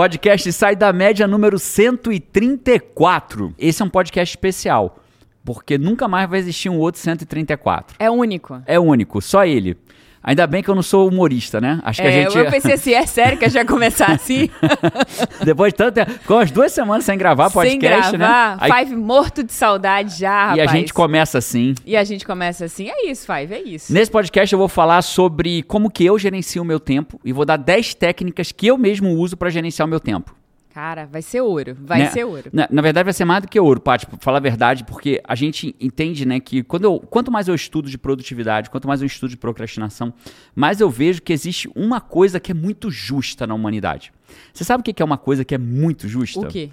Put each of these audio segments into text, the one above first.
Podcast Sai da Média número 134. Esse é um podcast especial, porque nunca mais vai existir um outro 134. É único. É único, só ele. Ainda bem que eu não sou humorista, né? Acho que é, a gente. Eu pensei assim, é sério que já começar assim? Depois de tanto tempo. Ficou umas duas semanas sem gravar podcast, sem né? gravar. né? Five morto de saudade já, rapaz. E a gente começa assim. E a gente começa assim. É isso, Five, é isso. Nesse podcast eu vou falar sobre como que eu gerencio o meu tempo e vou dar 10 técnicas que eu mesmo uso para gerenciar o meu tempo. Cara, vai ser ouro, vai né? ser ouro. Na, na, verdade, vai ser mais do que ouro, Paty, pra falar a verdade, porque a gente entende, né, que quando eu, quanto mais eu estudo de produtividade, quanto mais eu estudo de procrastinação, mais eu vejo que existe uma coisa que é muito justa na humanidade. Você sabe o que é uma coisa que é muito justa? O quê?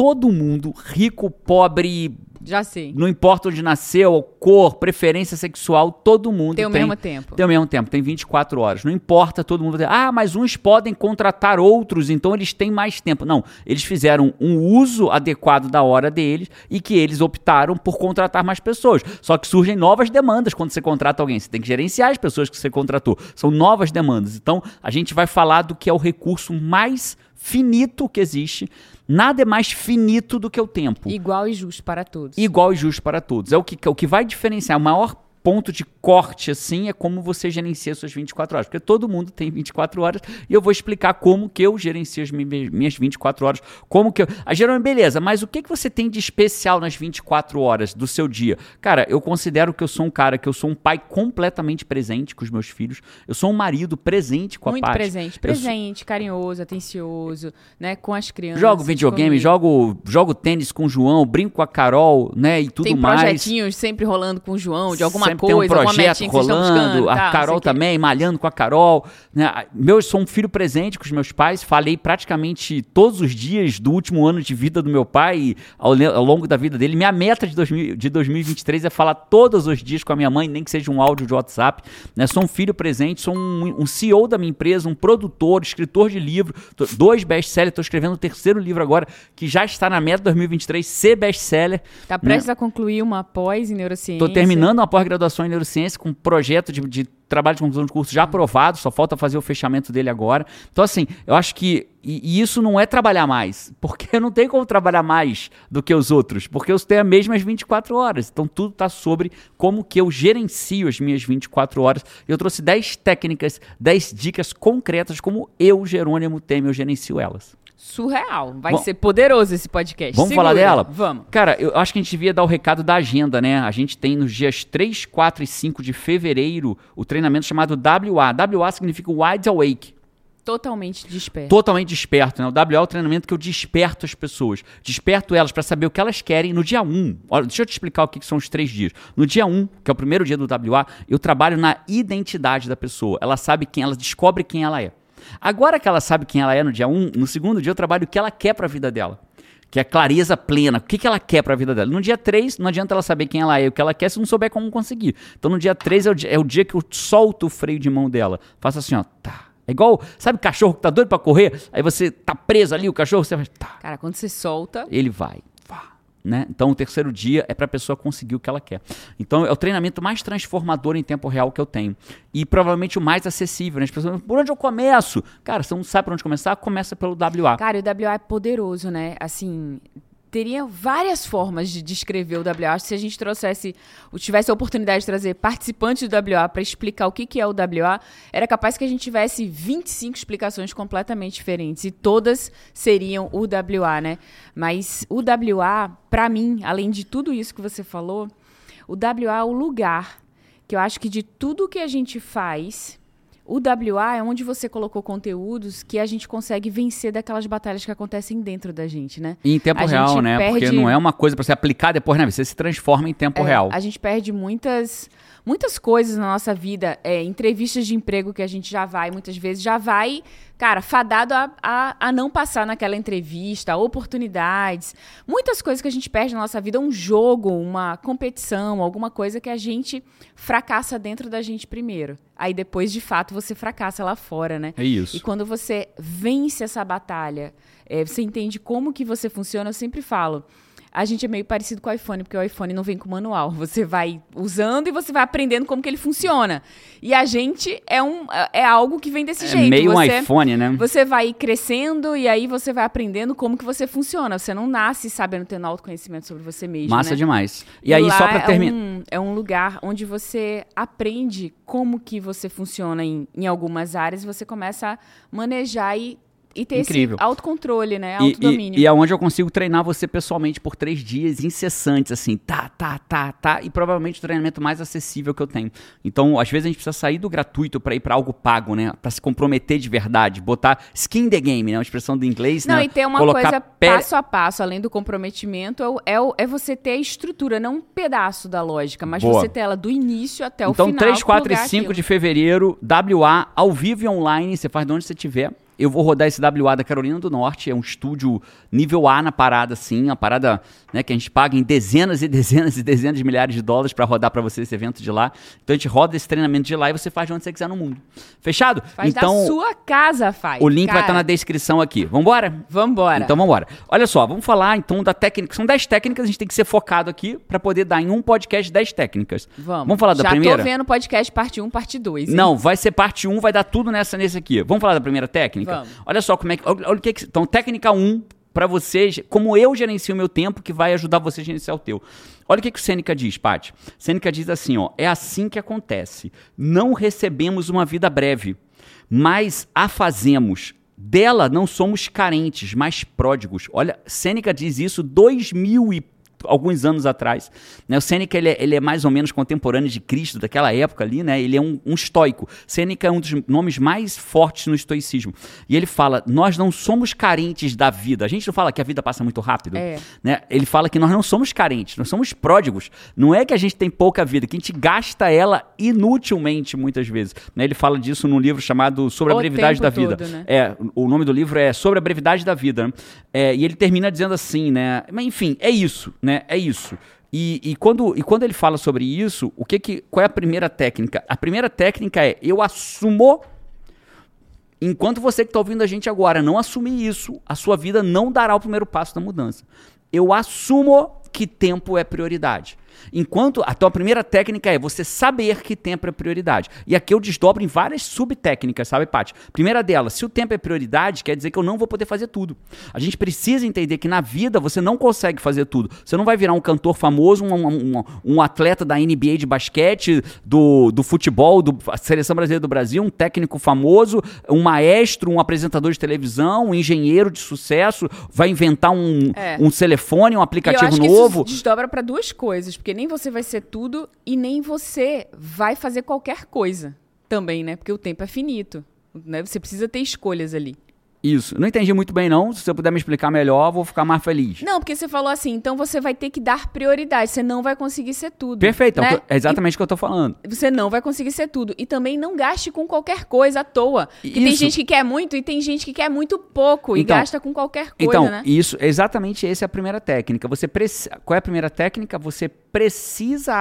Todo mundo, rico, pobre, já sei. Não importa onde nasceu, cor, preferência sexual, todo mundo tem o tem, mesmo tempo. Tem o mesmo tempo, tem 24 horas. Não importa, todo mundo. Ah, mas uns podem contratar outros, então eles têm mais tempo. Não, eles fizeram um uso adequado da hora deles e que eles optaram por contratar mais pessoas. Só que surgem novas demandas quando você contrata alguém. Você tem que gerenciar as pessoas que você contratou. São novas demandas. Então, a gente vai falar do que é o recurso mais finito que existe Nada é mais finito do que o tempo. Igual e justo para todos. Igual e justo para todos. É o que, o que vai diferenciar. O maior ponto de corte, assim, é como você gerencia suas 24 horas. Porque todo mundo tem 24 horas e eu vou explicar como que eu gerencio as minhas 24 horas. Como que eu... A Jerome, beleza, mas o que, que você tem de especial nas 24 horas do seu dia? Cara, eu considero que eu sou um cara, que eu sou um pai completamente presente com os meus filhos. Eu sou um marido presente com a Muito presente. Presente, sou... carinhoso, atencioso, né? Com as crianças. Jogo videogame, jogo, jogo tênis com o João, brinco com a Carol, né? E tudo mais. Tem projetinhos sempre rolando com o João, de alguma sempre coisa, projeto rolando, a tá, Carol também, malhando com a Carol. Né? Meu, sou um filho presente com os meus pais, falei praticamente todos os dias do último ano de vida do meu pai ao, ao longo da vida dele. Minha meta de, 2000, de 2023 é falar todos os dias com a minha mãe, nem que seja um áudio de WhatsApp. Né? Sou um filho presente, sou um, um CEO da minha empresa, um produtor, escritor de livro, tô, dois best-sellers, estou escrevendo o terceiro livro agora, que já está na meta de 2023, ser best-seller. Está prestes né? a concluir uma pós em neurociência. Estou terminando uma pós-graduação em neurociência com um projeto de, de trabalho de conclusão de curso já aprovado, só falta fazer o fechamento dele agora. Então, assim, eu acho que. E, e, isso não é trabalhar mais, porque não tenho como trabalhar mais do que os outros, porque eu tenho as mesmas 24 horas. Então, tudo está sobre como que eu gerencio as minhas 24 horas. Eu trouxe 10 técnicas, 10 dicas concretas, como eu, Jerônimo Temer, eu gerencio elas surreal. Vai Bom, ser poderoso esse podcast. Vamos Segura. falar dela? Vamos. Cara, eu acho que a gente devia dar o recado da agenda, né? A gente tem nos dias 3, 4 e 5 de fevereiro o treinamento chamado WA. WA significa Wide Awake. Totalmente desperto. Totalmente desperto, né? O WA é o treinamento que eu desperto as pessoas. Desperto elas para saber o que elas querem no dia 1. Olha, deixa eu te explicar o que são os três dias. No dia 1, que é o primeiro dia do WA, eu trabalho na identidade da pessoa. Ela sabe quem, ela descobre quem ela é. Agora que ela sabe quem ela é no dia 1, um, no segundo dia eu trabalho o que ela quer para a vida dela. Que é clareza plena. O que, que ela quer para a vida dela? No dia 3, não adianta ela saber quem ela é e o que ela quer se não souber como conseguir. Então no dia 3 é o dia, é o dia que eu solto o freio de mão dela. Faço assim, ó, tá. É igual, sabe cachorro que tá doido para correr? Aí você tá preso ali, o cachorro, você faz, tá. Cara, quando você solta. Ele vai. Né? Então, o terceiro dia é para a pessoa conseguir o que ela quer. Então, é o treinamento mais transformador em tempo real que eu tenho. E provavelmente o mais acessível. Né? As pessoas, por onde eu começo? Cara, você não sabe por onde começar? Começa pelo WA. Cara, o WA é poderoso, né? Assim, teria várias formas de descrever o WA. Se a gente trouxesse, tivesse a oportunidade de trazer participantes do WA para explicar o que, que é o WA, era capaz que a gente tivesse 25 explicações completamente diferentes e todas seriam o WA, né? Mas o WA, para mim, além de tudo isso que você falou, o WA é o lugar que eu acho que de tudo que a gente faz, o WA é onde você colocou conteúdos que a gente consegue vencer daquelas batalhas que acontecem dentro da gente, né? E em tempo a real, né? Perde... Porque não é uma coisa para você aplicar depois, né? Você se transforma em tempo é, real. A gente perde muitas muitas coisas na nossa vida, é, entrevistas de emprego que a gente já vai, muitas vezes, já vai, cara, fadado a, a, a, não passar naquela entrevista, oportunidades, muitas coisas que a gente perde na nossa vida, um jogo, uma competição, alguma coisa que a gente fracassa dentro da gente primeiro. Aí depois, de fato, você fracassa lá fora, né? É isso. E quando você vence essa batalha, é, você entende como que você funciona, eu sempre falo a gente é meio parecido com o iPhone, porque o iPhone não vem com manual. Você vai usando e você vai aprendendo como que ele funciona. E a gente é, um, é algo que vem desse É jeito. meio um você, iPhone, né? Você vai crescendo e aí você vai aprendendo como que você funciona. Você não nasce sabendo tendo autoconhecimento sobre você mesmo, Massa né? demais. E, aí, lá só pra é terminar. um- É um lugar onde você aprende como que você funciona em, em algumas áreas. Você começa a manejar e, e ter Incrível. esse autocontrole, né? E, Autodomínio. e, e é eu consigo treinar você pessoalmente por três dias incessantes, assim, tá, tá, tá, tá, e provavelmente o treinamento mais acessível que eu tenho. Então, às vezes a gente precisa sair do gratuito pra ir pra algo pago, né? Pra se comprometer de verdade, botar skin the game, né? Uma expressão do inglês, Não, né? e ter uma Colocar coisa pé- passo a passo, além do comprometimento, é, é, é você ter a estrutura, não um pedaço da lógica, mas Boa. você ter ela do início até o Então, final. 3, 4 e plugar 5 aquilo. de fevereiro, WA, ao vivo e online, você faz de onde você estiver. Eu vou rodar esse WA da Carolina do Norte, é um estúdio nível A na parada, assim, a parada né, que a gente paga em dezenas e dezenas e dezenas de milhares de dólares pra rodar pra você esse evento de lá. Então a gente roda esse treinamento de lá e você faz de onde você quiser no mundo. Fechado? Faz então, da sua casa, faz. o link vai estar Cara, na descrição aqui. Vambora? Vambora. Então vamos embora. Olha só, vamos falar então da técnica. São 10 técnicas, a gente tem que ser focado aqui pra poder dar em um podcast 10 técnicas. Vamos. Vamos falar da Já primeira? tô vendo podcast parte 1, parte 2. hein? Não, vai ser parte 1, vai dar tudo nessa nesse aqui. Vamos falar da primeira técnica? Vamos. Olha só como é que. Olha, o que, que Então, técnica 1 para vocês, como eu gerencio o meu tempo, que vai ajudar você a gerenciar o teu. Olha o que, que o Sêneca diz, Paty. Sêneca diz assim: ó, é assim que acontece. Não recebemos uma vida breve, mas a fazemos. Dela não somos carentes, mas pródigos. Olha, Sêneca diz isso dois mil e alguns anos atrás. Né? O Sêneca ele é, ele é mais ou menos contemporâneo de Cristo, daquela época ali, né? ele é um, um estoico. Sêneca é um dos nomes mais fortes no estoicismo. E ele fala, nós não somos carentes da vida. A gente não fala que a vida passa muito rápido. É. Né? Ele fala que nós não somos carentes, nós somos pródigos. Não é que a gente tem pouca vida, que a gente gasta ela inutilmente muitas vezes. Né? Ele fala disso num livro chamado Sobre a O Brevidade da Vida. todo, né? É, o nome do livro é Sobre a Brevidade da Vida. né? É, e ele termina dizendo assim, né? Mas enfim, é isso, né? É isso. E, e quando, e quando ele fala sobre isso, o que que, qual é a primeira técnica? A primeira técnica é eu assumo. Enquanto você que está ouvindo a gente agora não assumir isso, a sua vida não dará o primeiro passo da mudança. Eu assumo que tempo é prioridade. Enquanto a tua primeira técnica é você saber que tempo é prioridade. E aqui eu desdobro em várias subtécnicas, sabe, Paty? Primeira delas, se o tempo é prioridade, quer dizer que eu não vou poder fazer tudo. A gente precisa entender que na vida você não consegue fazer tudo. Você não vai virar um cantor famoso, um, um, um atleta da NBA de basquete, do, do futebol, da seleção brasileira do Brasil, um técnico famoso, um maestro, um apresentador de televisão, um engenheiro de sucesso, vai inventar um, É. um telefone, um aplicativo novo. isso desdobra para duas coisas, porque nem você vai ser tudo e nem você vai fazer qualquer coisa também, né? Porque o tempo é finito, né? Você precisa ter escolhas ali. Isso. Não entendi muito bem, não. Se você puder me explicar melhor, eu vou ficar mais feliz. Não, porque você falou assim, então você vai ter que dar prioridade, você não vai conseguir ser tudo. Perfeito, é o né? é exatamente o que eu tô falando. E você não vai conseguir ser tudo. E também não gaste com qualquer coisa à toa. Porque tem gente que quer muito e tem gente que quer muito pouco e Então- gasta com qualquer coisa, Então, né? isso, exatamente essa é a primeira técnica. Você preci- Qual é a primeira técnica? Você precisa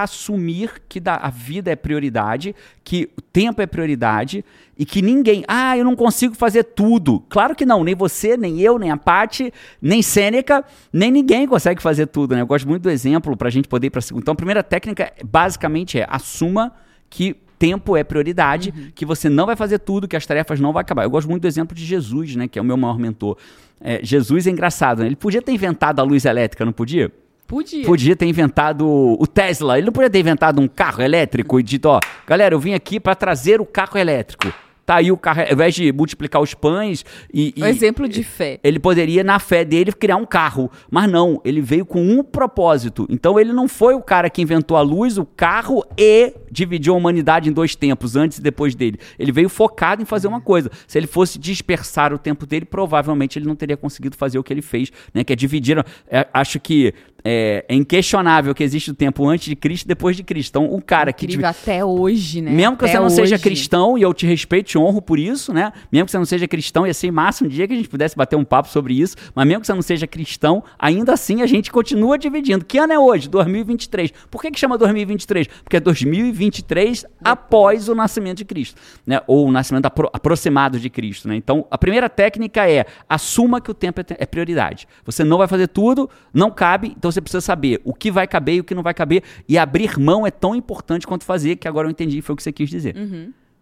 assumir que da- a vida é prioridade, que o tempo é prioridade e que ninguém. Ah, eu não consigo fazer tudo. Claro que não, nem você, nem eu, nem a Paty, nem Sêneca, nem ninguém consegue fazer tudo, né? Eu gosto muito do exemplo pra gente poder ir segunda. Então, a primeira técnica basicamente é assuma que tempo é prioridade, que você não vai fazer tudo, que as tarefas não vão acabar. Eu gosto muito do exemplo de Jesus, né, que é o meu maior mentor. É, Jesus é engraçado, né? Ele podia ter inventado a luz elétrica, não podia? Podia. Podia ter inventado o Tesla. Ele não podia ter inventado um carro elétrico e dito, ó, galera, eu vim aqui para trazer o carro elétrico. Tá aí o carro, ao invés de multiplicar os pães e, Um e- exemplo de fé. ele poderia, na fé dele, criar um carro. Mas não, ele veio com um propósito. Então ele não foi o cara que inventou a luz, o carro e dividiu a humanidade em dois tempos, antes e depois dele. Ele veio focado em fazer uma coisa. Se ele fosse dispersar o tempo dele, provavelmente ele não teria conseguido fazer o que ele fez, né? Que é dividir. é, acho que é, é inquestionável que existe o tempo antes de Cristo e depois de Cristo. Então, o cara que Incrível até hoje, né? mesmo que Até você não seja hoje. cristão, e eu te respeito e te honro por isso, né? Mesmo que você não seja cristão, ia ser massa um dia que a gente pudesse bater um papo sobre isso, mas mesmo que você não seja cristão, ainda assim a gente continua dividindo. Que ano é hoje? 2023. Por que, que chama 2023? Porque é 2023 após o nascimento de Cristo, né? Ou o nascimento apro- aproximado de Cristo, né? Então, a primeira técnica é assuma que o tempo é te- é prioridade. Você não vai fazer tudo, não cabe, então Então você precisa saber o que vai caber e o que não vai caber. E abrir mão é tão importante quanto fazer, que agora eu entendi, foi o que você quis dizer.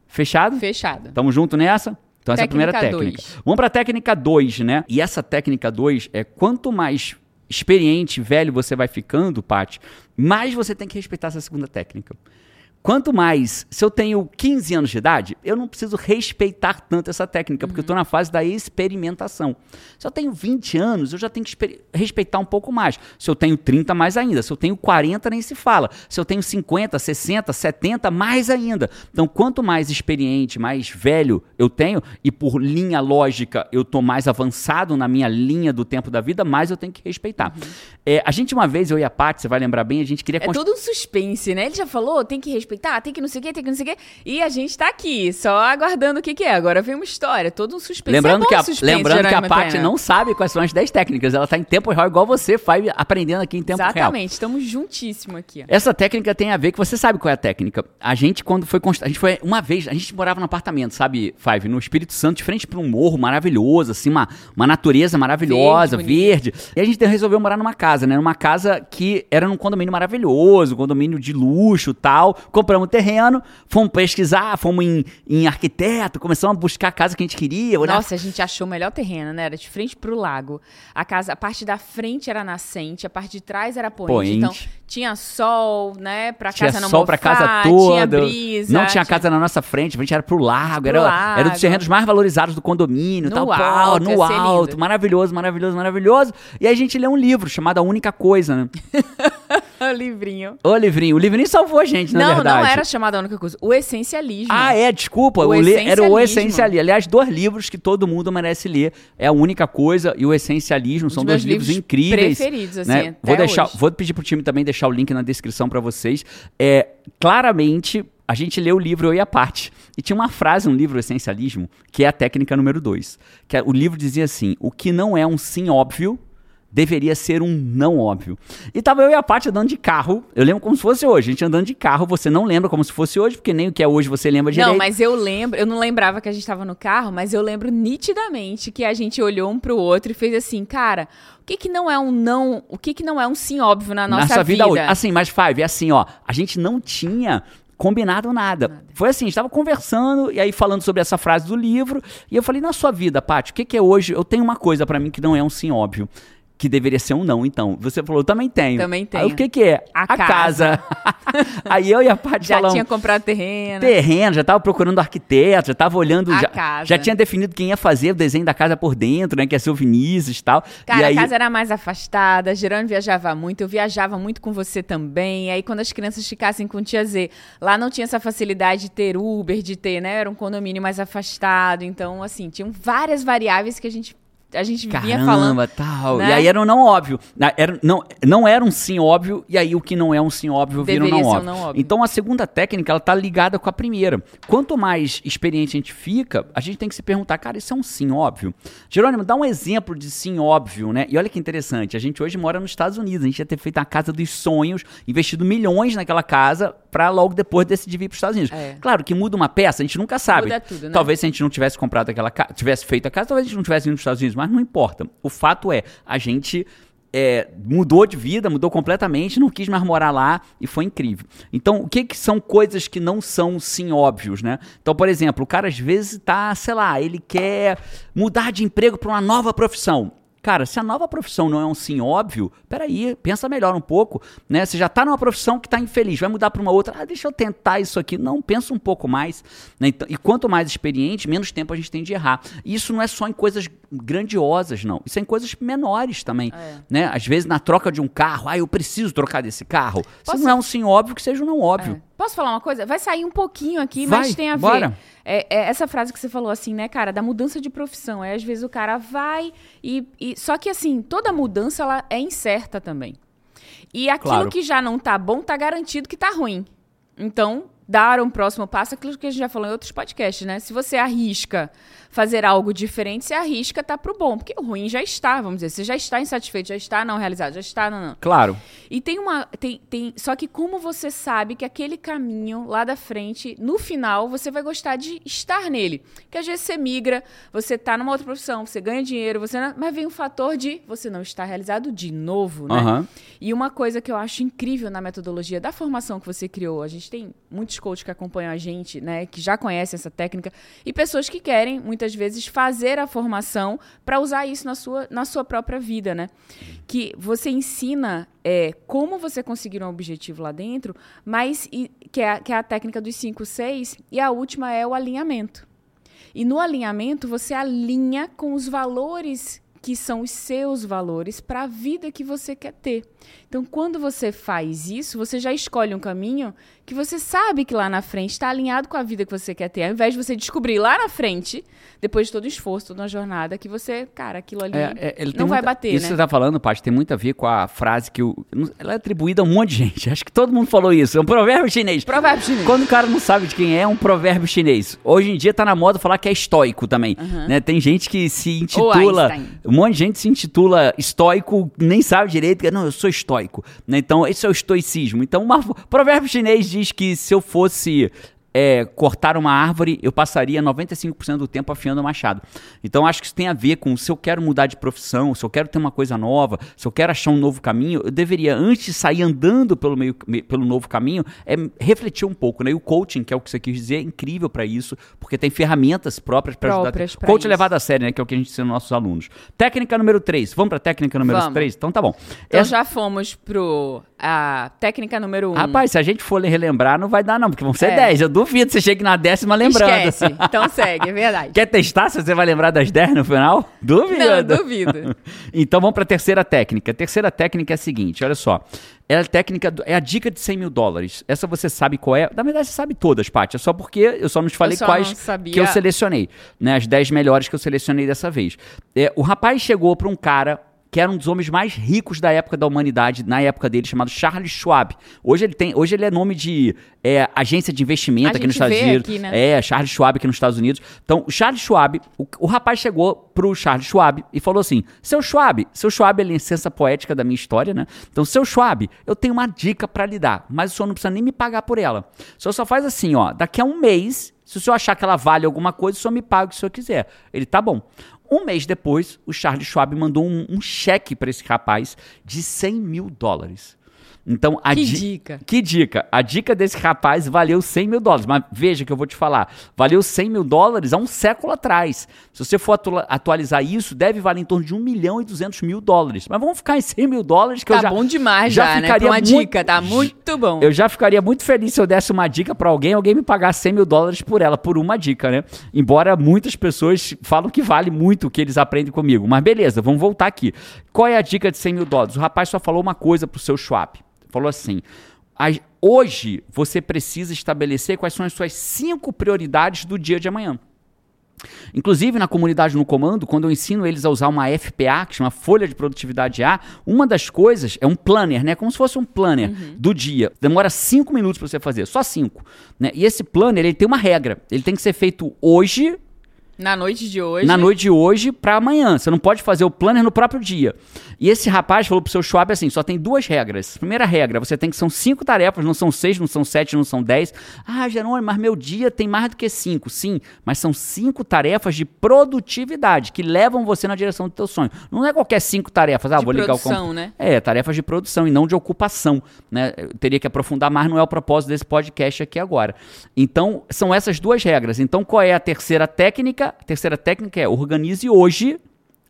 Fechado? Fechado. Tamo junto nessa? Então essa é a primeira Técnica dois. Vamos pra técnica 2, né? E essa técnica 2 é quanto mais experiente, velho você vai ficando, Paty, mais você tem que respeitar essa segunda técnica. Quanto mais, se eu tenho 15 anos de idade, eu não preciso respeitar tanto essa técnica, porque eu estou na fase da experimentação. Se eu tenho 20 anos, eu já tenho que respeitar um pouco mais. Se eu tenho 30, mais ainda. Se eu tenho 40, nem se fala. Se eu tenho 50, 60, 70, mais ainda. Então, quanto mais experiente, mais velho eu tenho, e por linha lógica eu tô mais avançado na minha linha do tempo da vida, mais eu tenho que respeitar. É, a gente, uma vez, eu e a Paty, você vai lembrar bem, a gente queria É todo um suspense, né? Ele já falou, tem que respeitar, tem que não sei o quê, tem que não sei o quê. E a gente tá aqui, só aguardando o que que é. Agora vem uma história, todo um suspense. Lembrando, é que a, suspense, lembrando que a Paty não sabe quais são as 10 técnicas. Ela tá em tempo real, igual você faz aprendendo aqui em tempo real. Exatamente, estamos juntíssimos aqui. Essa técnica tem a ver que você sabe qual é a técnica. A gente, quando foi const... A gente foi uma vez, a gente morava no apartamento, sabe, Five, no Espírito Santo, de frente para um morro maravilhoso, assim, uma, uma natureza maravilhosa, Verde, verde, E a gente resolveu morar numa casa, né? Numa casa que era num condomínio maravilhoso, um condomínio de luxo tal. Compramos terreno, fomos pesquisar, fomos em, em arquiteto, começamos a buscar a casa que a gente queria. olhar Nossa, a gente achou o melhor terreno, né? Era de frente pro lago. A casa, a parte da frente era nascente, a parte de trás era poente. Poente. Então, tinha sol, né? Pra Tinha casa não sol pra mofar, casa toda. Tinha brisa. Não tinha casa na nossa frente, a gente era pro lago. Pro era, lago. era dos terrenos mais valorizados do condomínio. No tal, pau, alto, no ia ser alto. lindo. Maravilhoso, maravilhoso, maravilhoso. E aí a gente lê um livro chamado A Única Coisa, né? o livrinho. Ô, livrinho. O livrinho salvou a gente, na não, verdade. não era chamado a única coisa. O essencialismo. Ah, é, desculpa. O o Era o essencialismo. Aliás, dois livros que todo mundo merece ler. É a única coisa e o Essencialismo. São dos dois livros, livros incríveis. preferidos, assim, né? Vou, deixar, hoje. vou pedir pro time também deixar o link na descrição pra vocês. É, claramente, a gente leu o livro Eu e a Parte. E tinha uma frase no livro Essencialismo, que é a técnica número 2. Que é- o livro dizia assim: o que não é um sim óbvio deveria ser um não óbvio. E tava eu e a Paty andando de carro. Eu lembro como se fosse hoje. A gente andando de carro, você não lembra como se fosse hoje, porque nem o que é hoje você lembra direito. Não, mas eu lembro, eu não lembrava que a gente tava no carro, mas eu lembro nitidamente que a gente olhou um pro outro e fez assim, cara, o que que não é um não, o que que não é um sim óbvio na nossa Nossa vida, vida? Assim, mas Five, é assim, ó. A gente não tinha combinado nada. Foi assim, a gente tava conversando e aí falando sobre essa frase do livro, e eu falei, na sua vida, Paty, o que, que é hoje? Eu tenho uma coisa pra mim que não é um sim óbvio. Que deveria ser um não, então. Você falou, eu também tenho. Também Aí, tenho. o que que é? A casa. aí eu e a Paty Já falamos... tinha comprado terreno. Terreno, já tava procurando arquiteto, já tava olhando, A já, casa. já tinha definido quem ia fazer o desenho da casa por dentro, né? Que ia ser o Vinícius e tal. Cara, e aí, a casa era mais afastada, Gerando viajava muito, eu viajava muito com você também. Aí quando as crianças ficassem com tia Z, lá não tinha essa facilidade de ter Uber, de ter, né? Era um condomínio mais afastado. Então, assim, tinham várias variáveis que a gente, a gente vinha falando. Caramba, tal. né? E aí era um não óbvio. Era, não, não era um sim óbvio, e aí o que não é um sim óbvio vira um não um óbvio. não óbvio. Então a segunda técnica, ela tá ligada com a primeira. Quanto mais experiente a gente fica, a gente tem que se perguntar, cara, isso é um sim óbvio? Jerônimo, dá um exemplo de sim óbvio, né? E olha que interessante, a gente hoje mora nos Estados Unidos, a gente ia ter feito a casa dos sonhos, investido milhões naquela casa, pra logo depois decidir vir para os Estados Unidos. É. Claro que muda uma peça, a gente nunca sabe. Muda tudo, né? Talvez se a gente não tivesse comprado aquela casa, tivesse feito a casa, talvez a gente não tivesse ido para os Estados Unidos, mas não importa. O fato é, a gente é, mudou de vida, mudou completamente, não quis mais morar lá e foi incrível. Então, o que, que são coisas que não são sim óbvios, né? Então, por exemplo, o cara às vezes tá, sei lá, ele quer mudar de emprego para uma nova profissão. Cara, se a nova profissão não é um sim óbvio, peraí, pensa melhor um pouco, né? Você já tá numa profissão que tá infeliz, vai mudar para uma outra, ah, deixa eu tentar isso aqui. Não, pensa um pouco mais. né? Então, e quanto mais experiente, menos tempo a gente tem de errar. E isso não é só em coisas grandiosas, não. Isso é em coisas menores também, É. né? Às vezes na troca de um carro, ah, eu preciso trocar desse carro. Posso- Se não é um sim óbvio, que seja um não óbvio. É. Posso falar uma coisa? Vai sair um pouquinho aqui, Vai, mas tem a ver. bora. É, é essa frase que você falou assim, né, cara, da mudança de profissão. É às vezes o cara vai e, e- só que assim toda mudança ela é incerta também. E aquilo Claro. que já não tá bom tá garantido que tá ruim. Então dar um próximo passo, aquilo que a gente já falou em outros podcasts, né? Se você arrisca fazer algo diferente, você arrisca tá pro bom, porque o ruim já está, vamos dizer, você já está insatisfeito, já está não realizado, já está não, não. Claro. E tem uma tem, tem só que como você sabe que aquele caminho lá da frente, no final, você vai gostar de estar nele. Que às vezes você migra, você tá numa outra profissão, você ganha dinheiro, você não, mas vem um fator de você não estar realizado de novo, né? Aham. E uma coisa que eu acho incrível na metodologia da formação que você criou, a gente tem muitos coaches que acompanham a gente, né, que já conhecem essa técnica, e pessoas que querem, muitas vezes, fazer a formação para usar isso na sua, na sua própria vida, né? Que você ensina é, como você conseguir um objetivo lá dentro, mas e- que, é, que é a técnica dos 5, 6, e a última é o alinhamento. E no alinhamento, você alinha com os valores que são os seus valores para a vida que você quer ter. Então, quando você faz isso, você já escolhe um caminho que você sabe que lá na frente está alinhado com a vida que você quer ter. Ao invés de você descobrir lá na frente, depois de todo o esforço, toda uma jornada, que você, cara, aquilo ali É, é, não vai muita- bater, Isso né? que você tá falando, Paty, tem muito a ver com a frase que ela é atribuída a um monte de gente. Acho que todo mundo falou isso. É um provérbio chinês. Provérbio chinês. Quando o cara não sabe de quem é, é um provérbio chinês. Hoje em dia tá na moda falar que é estoico também. né? Tem gente que se intitula. Um monte de gente se intitula estoico, nem sabe direito. que, Não, eu sou estoico. Né? Então, esse é o estoicismo. Então, uma, provérbio chinês diz que se eu fosse é, cortar uma árvore, eu passaria 95% do tempo afiando o machado. Então acho que isso tem a ver com se eu quero mudar de profissão, se eu quero ter uma coisa nova, se eu quero achar um novo caminho, eu deveria, antes de sair andando pelo, meio, me- pelo novo caminho, é refletir um pouco. Né? E o coaching, que é o que você quis dizer, é incrível para isso, porque tem ferramentas próprias para ajudar. Pra Coach isso. levado a sério, né? que é o que a gente ensina aos nossos alunos. Técnica número 3. Vamos para técnica número Vamos. 3? Então tá bom. Então Essa- já fomos pro a técnica número um. Rapaz, se a gente for relembrar, não vai dar não, porque vão ser É. 10. Eu duvido que você chegue na décima lembrando. Esquece. Então segue, é verdade. Quer testar se você vai lembrar das 10 no final? Duvido. Não, duvido. então vamos para a terceira técnica. A terceira técnica é a seguinte, olha só. É a técnica, é a dica de 100 mil dólares. Essa você sabe qual é. Na verdade, você sabe todas, Paty. É só porque eu só não te falei quais que eu selecionei. Né? As 10 melhores que eu selecionei dessa vez. É, o rapaz chegou para um cara que era um dos homens mais ricos da época da humanidade, na época dele, chamado Charles Schwab. Hoje ele, tem, hoje ele é nome de é, agência de investimento aqui nos Estados Unidos. aqui, né? É, Charles Schwab aqui nos Estados Unidos. Então, o Charles Schwab, o, o rapaz chegou pro Charles Schwab e falou assim: Seu Schwab, seu Schwab é a licença poética da minha história, né? Então, seu Schwab, eu tenho uma dica pra lhe dar, mas o senhor não precisa nem me pagar por ela. O senhor só faz assim, ó, daqui a um mês, se o senhor achar que ela vale alguma coisa, o senhor me paga o que o senhor quiser. Ele tá bom. Um mês depois, o Charles Schwab mandou um, um cheque para esse rapaz de 100 mil dólares. Então, a Que di- dica. que dica? A dica desse rapaz valeu 100 mil dólares. Mas veja que eu vou te falar. Valeu 100 mil dólares há um século atrás. Se você for atua- atualizar isso, deve valer em torno de 1 milhão e 200 mil dólares. Mas vamos ficar em 100 mil dólares que Tá eu já... bom demais já, né? Pra ficaria uma muito- dica, tá muito bom. Eu já ficaria muito feliz se eu desse uma dica pra alguém, alguém me pagasse 100 mil dólares por ela, por uma dica, né? Embora muitas pessoas falam que vale muito o que eles aprendem comigo. Mas beleza, vamos voltar aqui. Qual é a dica de 100 mil dólares? O rapaz só falou uma coisa pro seu Schwab. Falou assim: "As- hoje você precisa estabelecer quais são as suas cinco prioridades do dia de amanhã. Inclusive, na comunidade no comando, quando eu ensino eles a usar uma FPA, que chama Folha de Produtividade A, uma das coisas é um planner, né? Como se fosse um planner do dia. Demora cinco minutos para você fazer, só cinco. Né? E esse planner, ele tem uma regra. Ele tem que ser feito hoje, Na noite de hoje. na noite de hoje para amanhã. Você não pode fazer o planner no próprio dia. E esse rapaz falou pro seu Schwab assim: só tem duas regras. Primeira regra, você tem que são cinco tarefas, não são seis, não são sete, não são dez. Ah, Jerônimo, mas meu dia tem mais do que cinco. Sim, mas são cinco tarefas de produtividade que levam você na direção do teu sonho. Não é qualquer cinco tarefas. Ah, De vou ligar o produção, comp- né? É, tarefas de produção e não de ocupação. Né? Eu teria que aprofundar mais, não é o propósito desse podcast aqui agora. Então, são essas duas regras. Então, qual é a terceira técnica? A terceira técnica é organize hoje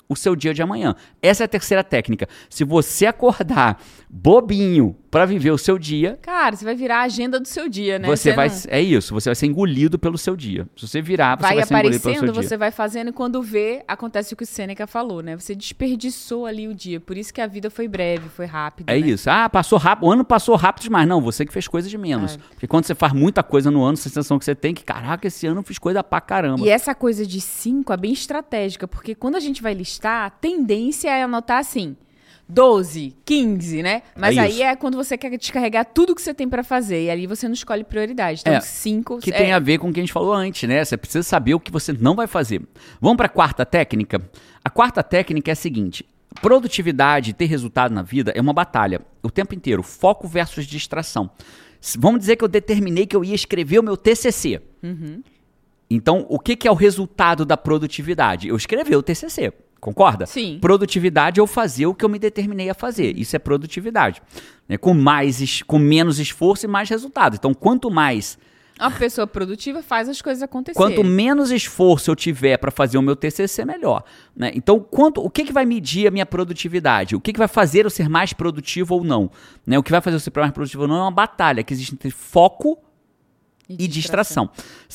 o seu dia de amanhã. Essa é a terceira técnica. Se você acordar bobinho para viver o seu dia, Cara, você vai virar a agenda do seu dia, né? você vai não- é isso, você vai ser engolido pelo seu dia. Se você virar, você vai, vai ser engolido pelo seu aparecendo, dia. você vai fazendo e quando vê, acontece o que o Sêneca falou, né? Você desperdiçou ali o dia. Por isso que a vida foi breve, foi rápida. É né? isso. Ah, passou rápido. O ano passou rápido demais. Não, você que fez coisa de menos. É. Porque quando você faz muita coisa no ano, a sensação que você tem é que, caraca, esse ano eu fiz coisa pra caramba. E essa coisa de cinco é bem estratégica, porque quando a gente vai listar, a tendência é anotar assim: 12, 15, né? Mas É aí é quando você quer descarregar tudo que você tem pra fazer. E ali você não escolhe prioridade. Então, É, 5. Que tem a ver com o que a gente falou antes, né? Você precisa saber o que você não vai fazer. Vamos para a quarta técnica? A quarta técnica é a seguinte: produtividade, ter resultado na vida é uma batalha o tempo inteiro. Foco versus distração. Vamos dizer que eu determinei que eu ia escrever o meu TCC. Então, o que, que é o resultado da produtividade? Eu escrever o TCC. Concorda? Sim. Produtividade é eu fazer o que eu me determinei a fazer. Isso é produtividade. Né? Com, mais, com menos esforço e mais resultado. Então, quanto mais Uma pessoa produtiva faz as coisas acontecerem. Quanto menos esforço eu tiver para fazer o meu TCC, melhor. Né? Então, quanto, o que, que vai medir a minha produtividade? O que, que vai fazer eu ser mais produtivo ou não? Né? O que vai fazer eu ser mais produtivo ou não é uma batalha que existe entre foco e distração.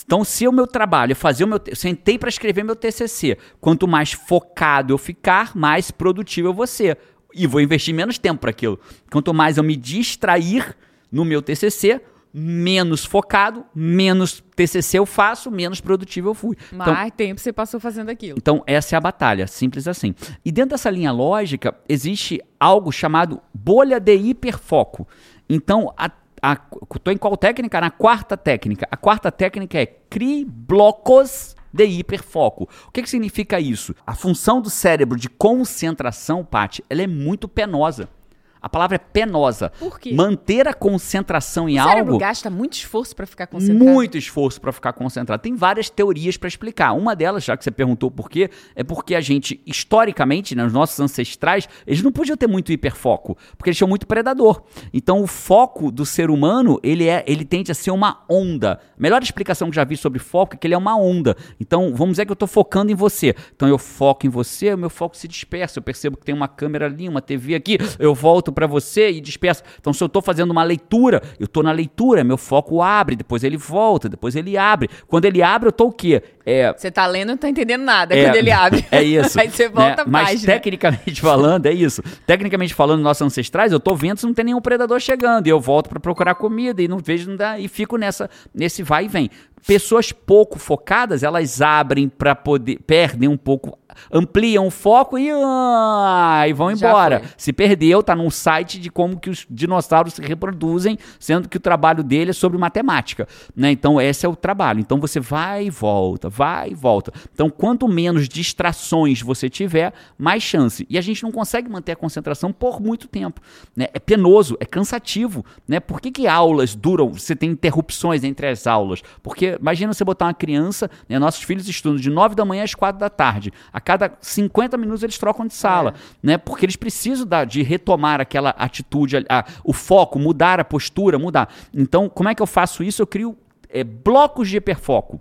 Então, se o meu trabalho é fazer o meu. Eu sentei para escrever meu TCC. Quanto mais focado eu ficar, mais produtivo eu vou ser. E vou investir menos tempo para aquilo. Quanto mais eu me distrair no meu TCC, menos focado, menos TCC eu faço, menos produtivo eu fui. Então, Mais tempo você passou fazendo aquilo. então, essa é a batalha, simples assim. E dentro dessa linha lógica, existe algo chamado bolha de hiperfoco. Então, a, tô em qual técnica? Na quarta técnica. A quarta técnica é crie blocos de hiperfoco. O que, que significa isso? A função do cérebro de concentração, Paty, ela é muito penosa. A palavra é penosa. Por quê? Manter a concentração em o algo gasta muito esforço pra ficar concentrado. muito esforço para ficar concentrado. Tem várias teorias para explicar. Uma delas, já que você perguntou por quê, é porque a gente, historicamente, né, os nossos ancestrais, eles não podiam ter muito hiperfoco, porque eles tinham muito predador. Então, o foco do ser humano, ele é, ele tende a ser uma onda. A melhor explicação que já vi sobre foco é que ele é uma onda. Então, vamos dizer que eu estou focando em você. Então, eu foco em você, o meu foco se dispersa. Eu percebo que tem uma câmera ali, uma TV aqui, eu volto para você e disperso. Então, se eu estou fazendo uma leitura, eu estou na leitura, meu foco abre, depois ele volta, depois ele abre. Quando ele abre, eu estou o quê? É, Você tá lendo e não tá entendendo nada é, quando ele abre. É isso. Aí você volta né? Mas página. tecnicamente falando, é isso. Tecnicamente falando, nossos ancestrais, eu tô vendo se não tem nenhum predador chegando. E eu volto para procurar comida e não vejo, não dá, e fico nessa, nesse vai e vem. Pessoas pouco focadas, elas abrem para poder, perdem um pouco, ampliam o foco e, ah, e vão Já embora. foi. Se perdeu, tá num site de como que os dinossauros se reproduzem, sendo que o trabalho dele é sobre matemática, né? Então esse é o trabalho. Então você vai e volta, vai e volta. Então quanto menos distrações você tiver, mais chance. E a gente não consegue manter a concentração por muito tempo, né? É penoso, é cansativo, né? Por que, que aulas duram? Você tem interrupções entre as aulas? Porque imagina você botar uma criança, né? nossos filhos estudam de 9 da manhã às 4 da tarde. A cada 50 minutos eles trocam de sala, né? Porque eles precisam da- de retomar aquela atitude, a- o foco, mudar a postura, mudar. Então, como é que eu faço isso? Eu crio é, blocos de hiperfoco.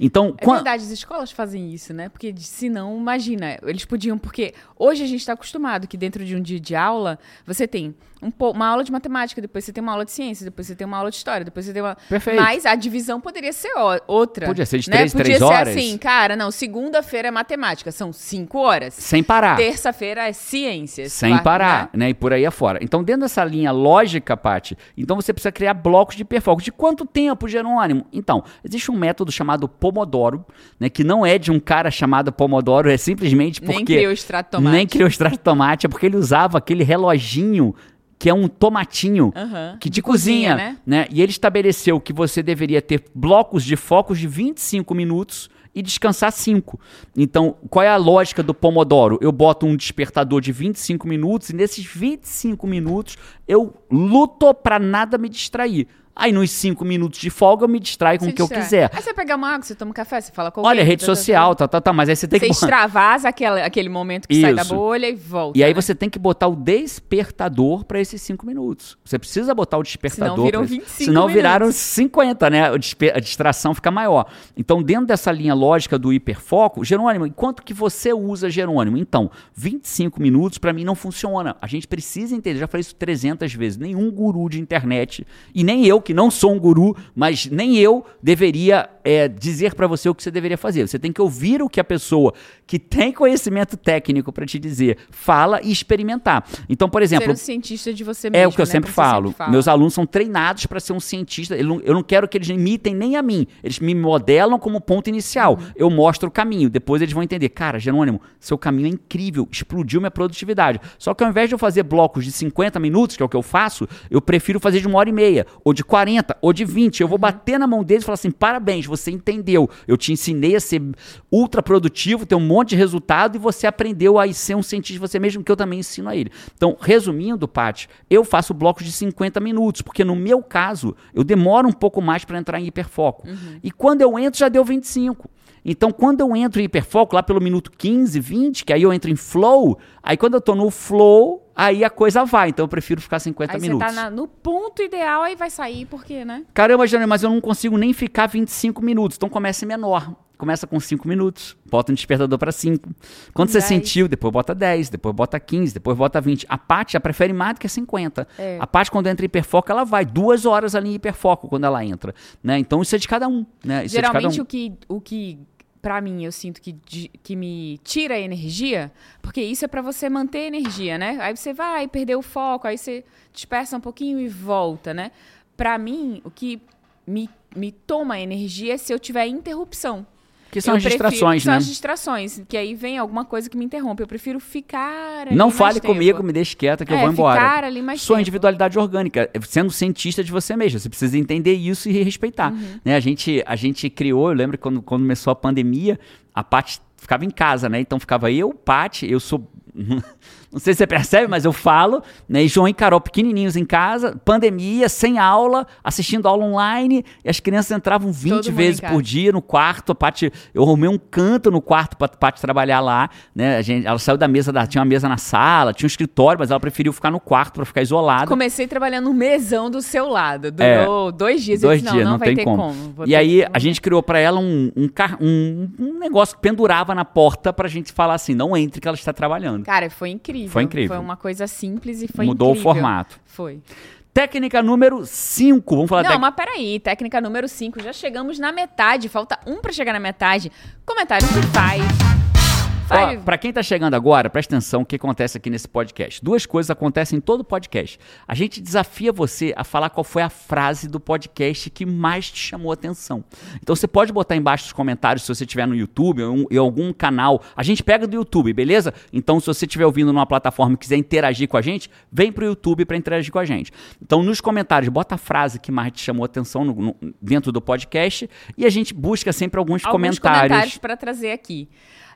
Então, É verdade, as escolas fazem isso, né? Porque se não, imagina, eles podiam, porque hoje a gente está acostumado que dentro de um dia de aula você tem um po- uma aula de matemática, depois você tem uma aula de ciência, depois você tem uma aula de história, depois você tem uma. Perfeito. Mas a divisão poderia ser outra. Podia ser de né? três Podia três horas. ser assim, cara, não, segunda-feira é matemática, são cinco horas. sem parar. Terça-feira é ciências. Sem quarta- parar, né? né? E por aí afora. Então, dentro dessa linha lógica, Paty, então você precisa criar blocos de hiperfoco. De quanto tempo, Jerônimo? Então, existe um método chamado Pomodoro, né? Que não é de um cara chamado Pomodoro, é simplesmente porque... Nem criou extrato tomate. Nem criou extrato tomate, é porque ele usava aquele reloginho que é um tomatinho Aham. que de, De cozinha, cozinha, né? né? E ele estabeleceu que você deveria ter blocos de focos de 25 minutos e descansar 5. Então, qual é a lógica do Pomodoro? Eu boto um despertador de 25 minutos e nesses 25 minutos eu luto pra nada me distrair. Aí nos 5 minutos de folga eu me distraio com o que eu distrai. quiser. Aí você pega uma água, você toma um café, você fala com Olha, rede tá, tá, tá. social, tá, tá, tá, mas aí você tem Você que extravasa aquela, aquele momento que sai da Isso. bolha e volta. E aí né? você tem que botar o despertador para esses 5 minutos. Você precisa botar o despertador. Senão viram pra isso. 25 Senão viraram minutos. 50, né? A distração fica maior. Então, dentro dessa linha lógica do hiperfoco, Jerônimo, enquanto que você usa Jerônimo? Então, 25 minutos para mim não funciona. A gente precisa entender, já falei isso 300 vezes, nenhum guru de internet e nem eu que não sou um guru, mas nem eu deveria é, dizer para você o que você deveria fazer. Você tem que ouvir o que a pessoa que tem conhecimento técnico para te dizer fala e experimentar. Então, por exemplo, Ser um cientista de você mesmo. é o que eu né? sempre falo. fala. Meus alunos são treinados para ser um cientista. Eu não, eu não quero que eles imitem nem a mim. Eles me modelam como ponto inicial. Uhum. Eu mostro o caminho. Depois eles vão entender. Cara, Jerônimo, seu caminho é incrível. Explodiu minha produtividade. Só que ao invés de eu fazer blocos de 50 minutos, que é o que eu faço, eu prefiro fazer de uma hora e meia, ou de 40, ou de 20. Uhum. Eu vou bater na mão deles e falar assim: parabéns, você entendeu. Eu te ensinei a ser ultra produtivo, ter um monte de resultado e você aprendeu a ser um cientista de você mesmo, que eu também ensino a ele. Então, resumindo, Paty, eu faço blocos de 50 minutos, porque no meu caso, eu demoro um pouco mais para entrar em hiperfoco. E quando eu entro, já deu 25. Então, quando eu entro em hiperfoco, lá pelo minuto 15, 20, que aí eu entro em flow, aí quando eu tô no flow, aí a coisa vai. Então, eu prefiro ficar 50 Aí você minutos. tá na- no ponto ideal, aí vai sair, porque, né? Caramba, Jânio, mas eu não consigo nem ficar 25 minutos. Então começa menor. Começa com 5 minutos. Bota um despertador para 5. Quando você 10. sentiu, depois bota 10, depois bota 15, depois bota 20. A Paty já prefere mais do que 50. É. A Paty, quando entra em hiperfoco, ela vai duas horas ali em hiperfoco quando ela entra. Né? Então isso é de cada um. Né? Isso é de cada Geralmente um. o que, o que para mim eu sinto que, que me tira a energia, porque isso é pra você manter energia, né? Aí você vai perder o foco, aí você dispersa um pouquinho e volta, né? Pra mim, o que me, me toma energia é se eu tiver interrupção. Que são Eu as prefiro- distrações, são né? as distrações, que aí vem alguma coisa que me interrompe. Eu prefiro ficar ali Não fale tempo. comigo, me deixe quieta que eu É, vou embora. ficar ali mais Sua tempo. individualidade orgânica, é, sendo cientista de você mesmo. Você precisa entender isso e respeitar. Uhum. Né? A, gente, a gente criou, eu lembro quando, quando começou a pandemia, a Paty ficava em casa, né? Então ficava eu, Paty, eu sou. Não sei se você percebe, mas eu falo, né? E João e Carol pequenininhos em casa, pandemia, sem aula, assistindo aula online, e as crianças entravam 20 mundo em vezes por dia no quarto. A Paty, eu arrumei um canto no quarto pra Paty trabalhar lá, né? A gente, ela saiu da mesa, da, tinha uma mesa na sala, tinha um escritório, mas ela preferiu ficar no quarto pra ficar isolada. Comecei trabalhando um mesão do seu lado. É. Durou dois dias. Dois eu disse, dias, não, não, não, vai tem ter como. como. E aí que- a gente criou pra ela um, um, um- um negócio que pendurava na porta pra gente falar assim, não entre que ela está trabalhando. Cara, foi incrível. Foi incrível. Foi uma coisa simples e foi Mudou incrível. o formato. Foi. Técnica número 5, vamos falar Não, tec- mas peraí. Técnica número 5. Já chegamos na metade. Falta um pra chegar na metade. Comentário do Five. Five. pra quem tá chegando agora, presta atenção o que acontece aqui nesse podcast. Duas coisas acontecem em todo podcast. A gente desafia você a falar qual foi a frase do podcast que mais te chamou a atenção. Então você pode botar embaixo nos comentários se você estiver no YouTube ou em- algum canal. A gente pega do YouTube, beleza? Então se você estiver ouvindo numa plataforma e quiser interagir com a gente, vem pro YouTube para interagir com a gente. Então nos comentários, bota a frase que mais te chamou a atenção no- no- dentro do podcast e a gente busca sempre alguns, Alguns comentários. comentários pra trazer aqui.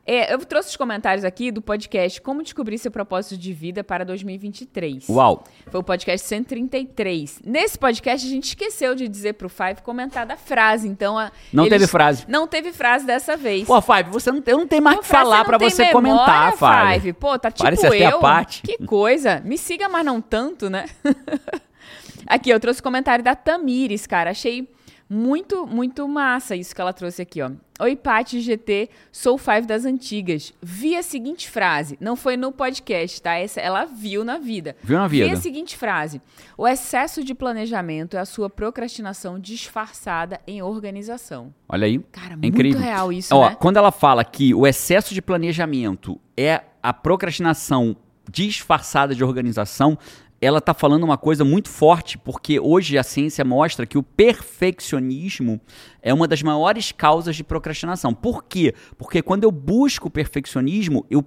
É, eu trouxe os comentários aqui do podcast Como Descobrir Seu Propósito de Vida para 2023. Uau! Foi o podcast 133. Nesse podcast, a gente esqueceu de dizer pro Five comentar da frase. Então, a- Não teve frase. Não teve frase dessa vez. Pô, Five, você não, eu não tenho mais o que falar tem você memória, comentar, Five. Five. Pô, tá tipo Parece até a eu. Paty. Que coisa. Me siga, mas não tanto, né? aqui, eu trouxe o comentário da Tamires, cara. Achei muito, muito massa isso que ela trouxe aqui, ó. Oi, Paty GT, sou Five das antigas. Vi a seguinte frase, não foi no podcast, tá? Essa ela viu na vida. Viu na Vi vida. a seguinte frase: O excesso de planejamento é a sua procrastinação disfarçada em organização. Olha aí. Cara, é muito incrível. real isso, Ó, né? Quando ela fala que o excesso de planejamento é a procrastinação disfarçada de organização, ela está falando uma coisa muito forte, porque hoje a ciência mostra que o perfeccionismo é uma das maiores causas de procrastinação. Por quê? Porque quando eu busco o perfeccionismo, eu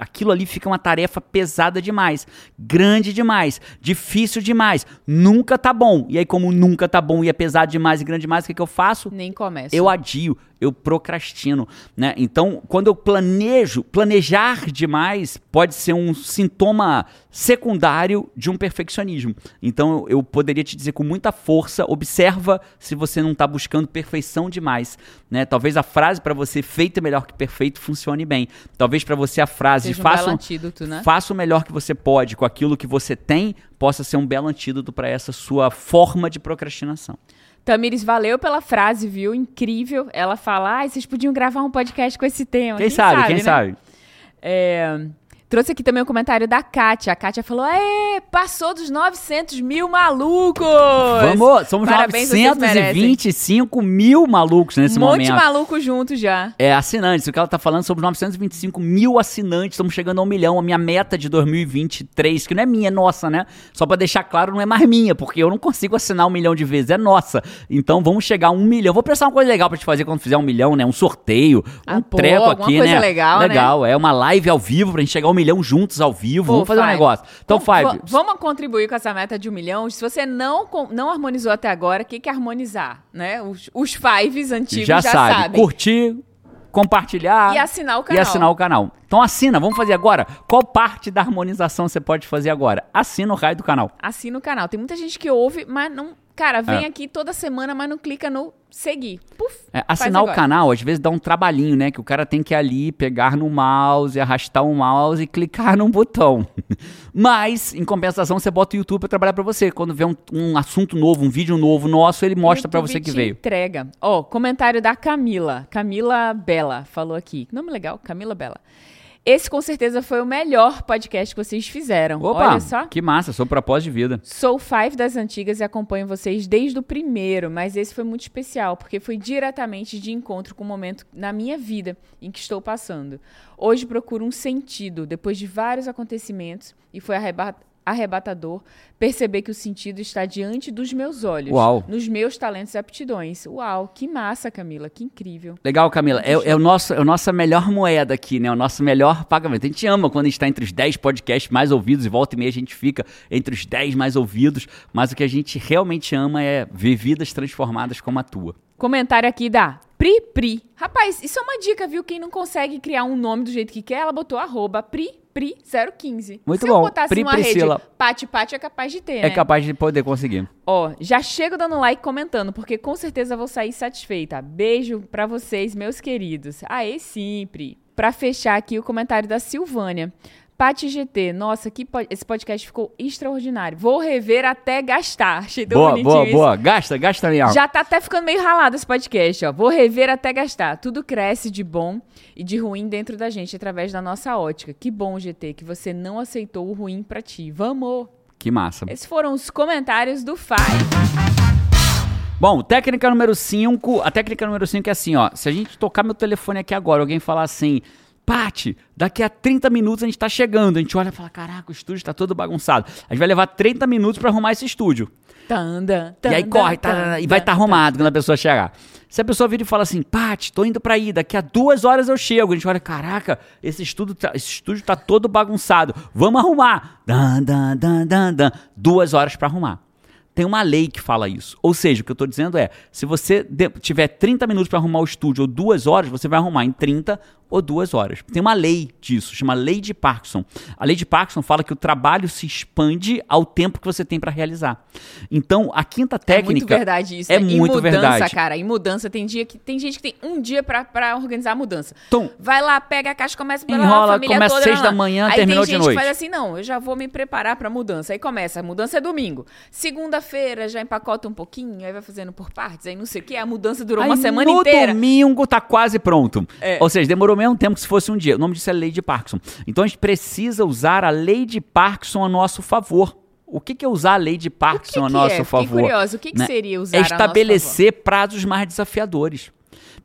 aquilo ali fica uma tarefa pesada demais, grande demais, difícil demais, nunca tá bom. E aí, como nunca tá bom e é pesado demais e grande demais, o que, que eu faço? Nem começa. Eu adio, eu procrastino, né? Então, quando eu planejo, planejar demais pode ser um sintoma secundário de um perfeccionismo. Então, eu, poderia te dizer com muita força, observa se você não está buscando perfeição demais, né? Talvez a frase para você feito é melhor que perfeito funcione bem. Talvez para você a frase Seja um faça belo antídoto, né? Faça o melhor que você pode com aquilo que você tem, possa ser um belo antídoto para essa sua forma de procrastinação. Tamires, valeu pela frase, viu? Incrível. Ela fala, ai, vocês podiam gravar um podcast com esse tema. Quem, sabe, quem né? sabe? É, Trouxe aqui também o comentário da Kátia. A Kátia falou: Ê, passou dos 900 mil malucos! Vamos, somos Parabéns, vocês 925 mil malucos nesse um monte momento. de maluco junto já. É, assinantes. O que ela tá falando sobre 925 mil assinantes. Estamos chegando a um milhão. A minha meta de 2023, que não é minha, é nossa, né? Só pra deixar claro, não é mais minha, porque eu não consigo assinar um milhão de vezes, é nossa. Então vamos chegar a um milhão. Vou pensar uma coisa legal pra te fazer quando fizer um milhão, né? Um sorteio, um Ah, pô, treco aqui, coisa né? legal, né? Legal, é uma live ao vivo pra gente chegar a um milhão juntos ao vivo. Pô, vamos fazer um Five. negócio. Então, Vamos- Five, va- Vamos contribuir com essa meta de um milhão. Se você não, não harmonizou até agora, o que, que é harmonizar? Né? Os, os fives antigos já, já, sabe. sabem. Curtir, compartilhar. E assinar o canal. E assinar o canal. Então assina, vamos fazer agora. Qual parte da harmonização você pode fazer agora? Assina o raio do canal. Assina o canal. Tem muita gente que ouve, mas não. Cara, vem É. aqui toda semana, mas não clica no seguir. Puf. É, assinar o canal, às vezes dá um trabalhinho, né? Que o cara tem que ir ali pegar no mouse, arrastar o mouse e clicar num botão. Mas, em compensação, você bota o YouTube pra trabalhar pra você. Quando vê um, um assunto novo, um vídeo novo nosso, ele mostra pra YouTube você que veio. Entrega. Ó, comentário da Camila. Camila Bela falou aqui. Nome legal, Camila Bela. Esse com certeza foi o melhor podcast que vocês fizeram. Opa, Olha só. que massa, sou propósito de vida. Sou Five das antigas e acompanho vocês desde o primeiro, mas esse foi muito especial, porque foi diretamente de encontro com o momento na minha vida em que estou passando. Hoje procuro um sentido, depois de vários acontecimentos, e foi arrebatador perceber que o sentido está diante dos meus olhos, Uau. nos meus talentos e aptidões. Uau, que massa, Camila, que incrível. Legal, Camila. É, é o nosso, é a nossa melhor moeda aqui, né? O nosso melhor pagamento. A gente ama quando a gente está entre os 10 podcasts mais ouvidos e volta e meia a gente fica entre os 10 mais ouvidos. Mas o que a gente realmente ama é ver vidas transformadas como a tua. Comentário aqui da Pri Pri. Rapaz, isso é uma dica, viu? Quem não consegue criar um nome do jeito que quer, ela botou arroba Pri Pri 015. Muito Se bom. eu botasse Pri numa Priscila. rede Pati Pati é capaz de ter, É né? capaz de poder conseguir. Ó, já chego dando like e comentando, porque com certeza vou sair satisfeita. Beijo pra vocês, meus queridos. Aê, sim, Pri. Pra fechar aqui o comentário da Silvânia. Pati GT, nossa, que po- esse podcast ficou extraordinário. Vou rever até gastar. Achei tão Boa, boa, isso. boa. Gasta, gasta mesmo. Já tá até ficando meio ralado esse podcast, ó. Vou rever até gastar. Tudo cresce de bom e de ruim dentro da gente através da nossa ótica. Que bom, GT, que você não aceitou o ruim pra ti. Vamos! Que massa. Esses foram os comentários do Five. Bom, técnica número 5. A técnica número 5 é assim, ó. Se a gente tocar meu telefone aqui agora, alguém falar assim. Pati, daqui a 30 minutos a gente tá chegando. A gente olha e fala: caraca, o estúdio tá todo bagunçado. A gente vai levar 30 minutos pra arrumar esse estúdio. Tanda, e aí tanda, corre, tá, tanda, e vai estar tá arrumado quando a pessoa chegar. Se a pessoa vira e fala assim, Pati, tô indo pra aí, daqui a duas horas eu chego. A gente olha, caraca, esse estúdio tá, esse estúdio tá todo bagunçado. Vamos arrumar. Dan, dan, dan, dan, dan. Duas horas pra arrumar. Tem uma lei que fala isso. Ou seja, o que eu tô dizendo é, se você tiver 30 minutos pra arrumar o estúdio ou duas horas, você vai arrumar em 30 ou duas horas. Tem uma lei disso, chama Lei de Parkinson. A Lei de Parkinson fala que o trabalho se expande ao tempo que você tem pra realizar. Então, a quinta É técnica muito verdade isso. é né? muito mudança, verdade. cara. Em mudança, tem dia que tem gente que tem um dia pra organizar a mudança. Então- vai lá, pega a caixa, começa a Enrola, a família começa toda. seis lá, da lá. manhã, Aí terminou tem de gente noite. que faz assim, não, eu já vou me preparar pra mudança. Aí começa, a mudança é domingo. Segunda-feira já empacota um pouquinho, aí vai fazendo por partes, aí não sei o que. A mudança durou Aí uma semana no inteira. domingo tá quase pronto. É. Ou seja, demorou mesmo tempo que se fosse um dia. O nome disso é lei de Parkinson. Então a gente precisa usar a lei de Parkinson a nosso favor. O que, que é usar a lei de Parkinson a que nosso é? Fiquei favor? curiosa. O que que seria usar É a nosso estabelecer prazos mais desafiadores.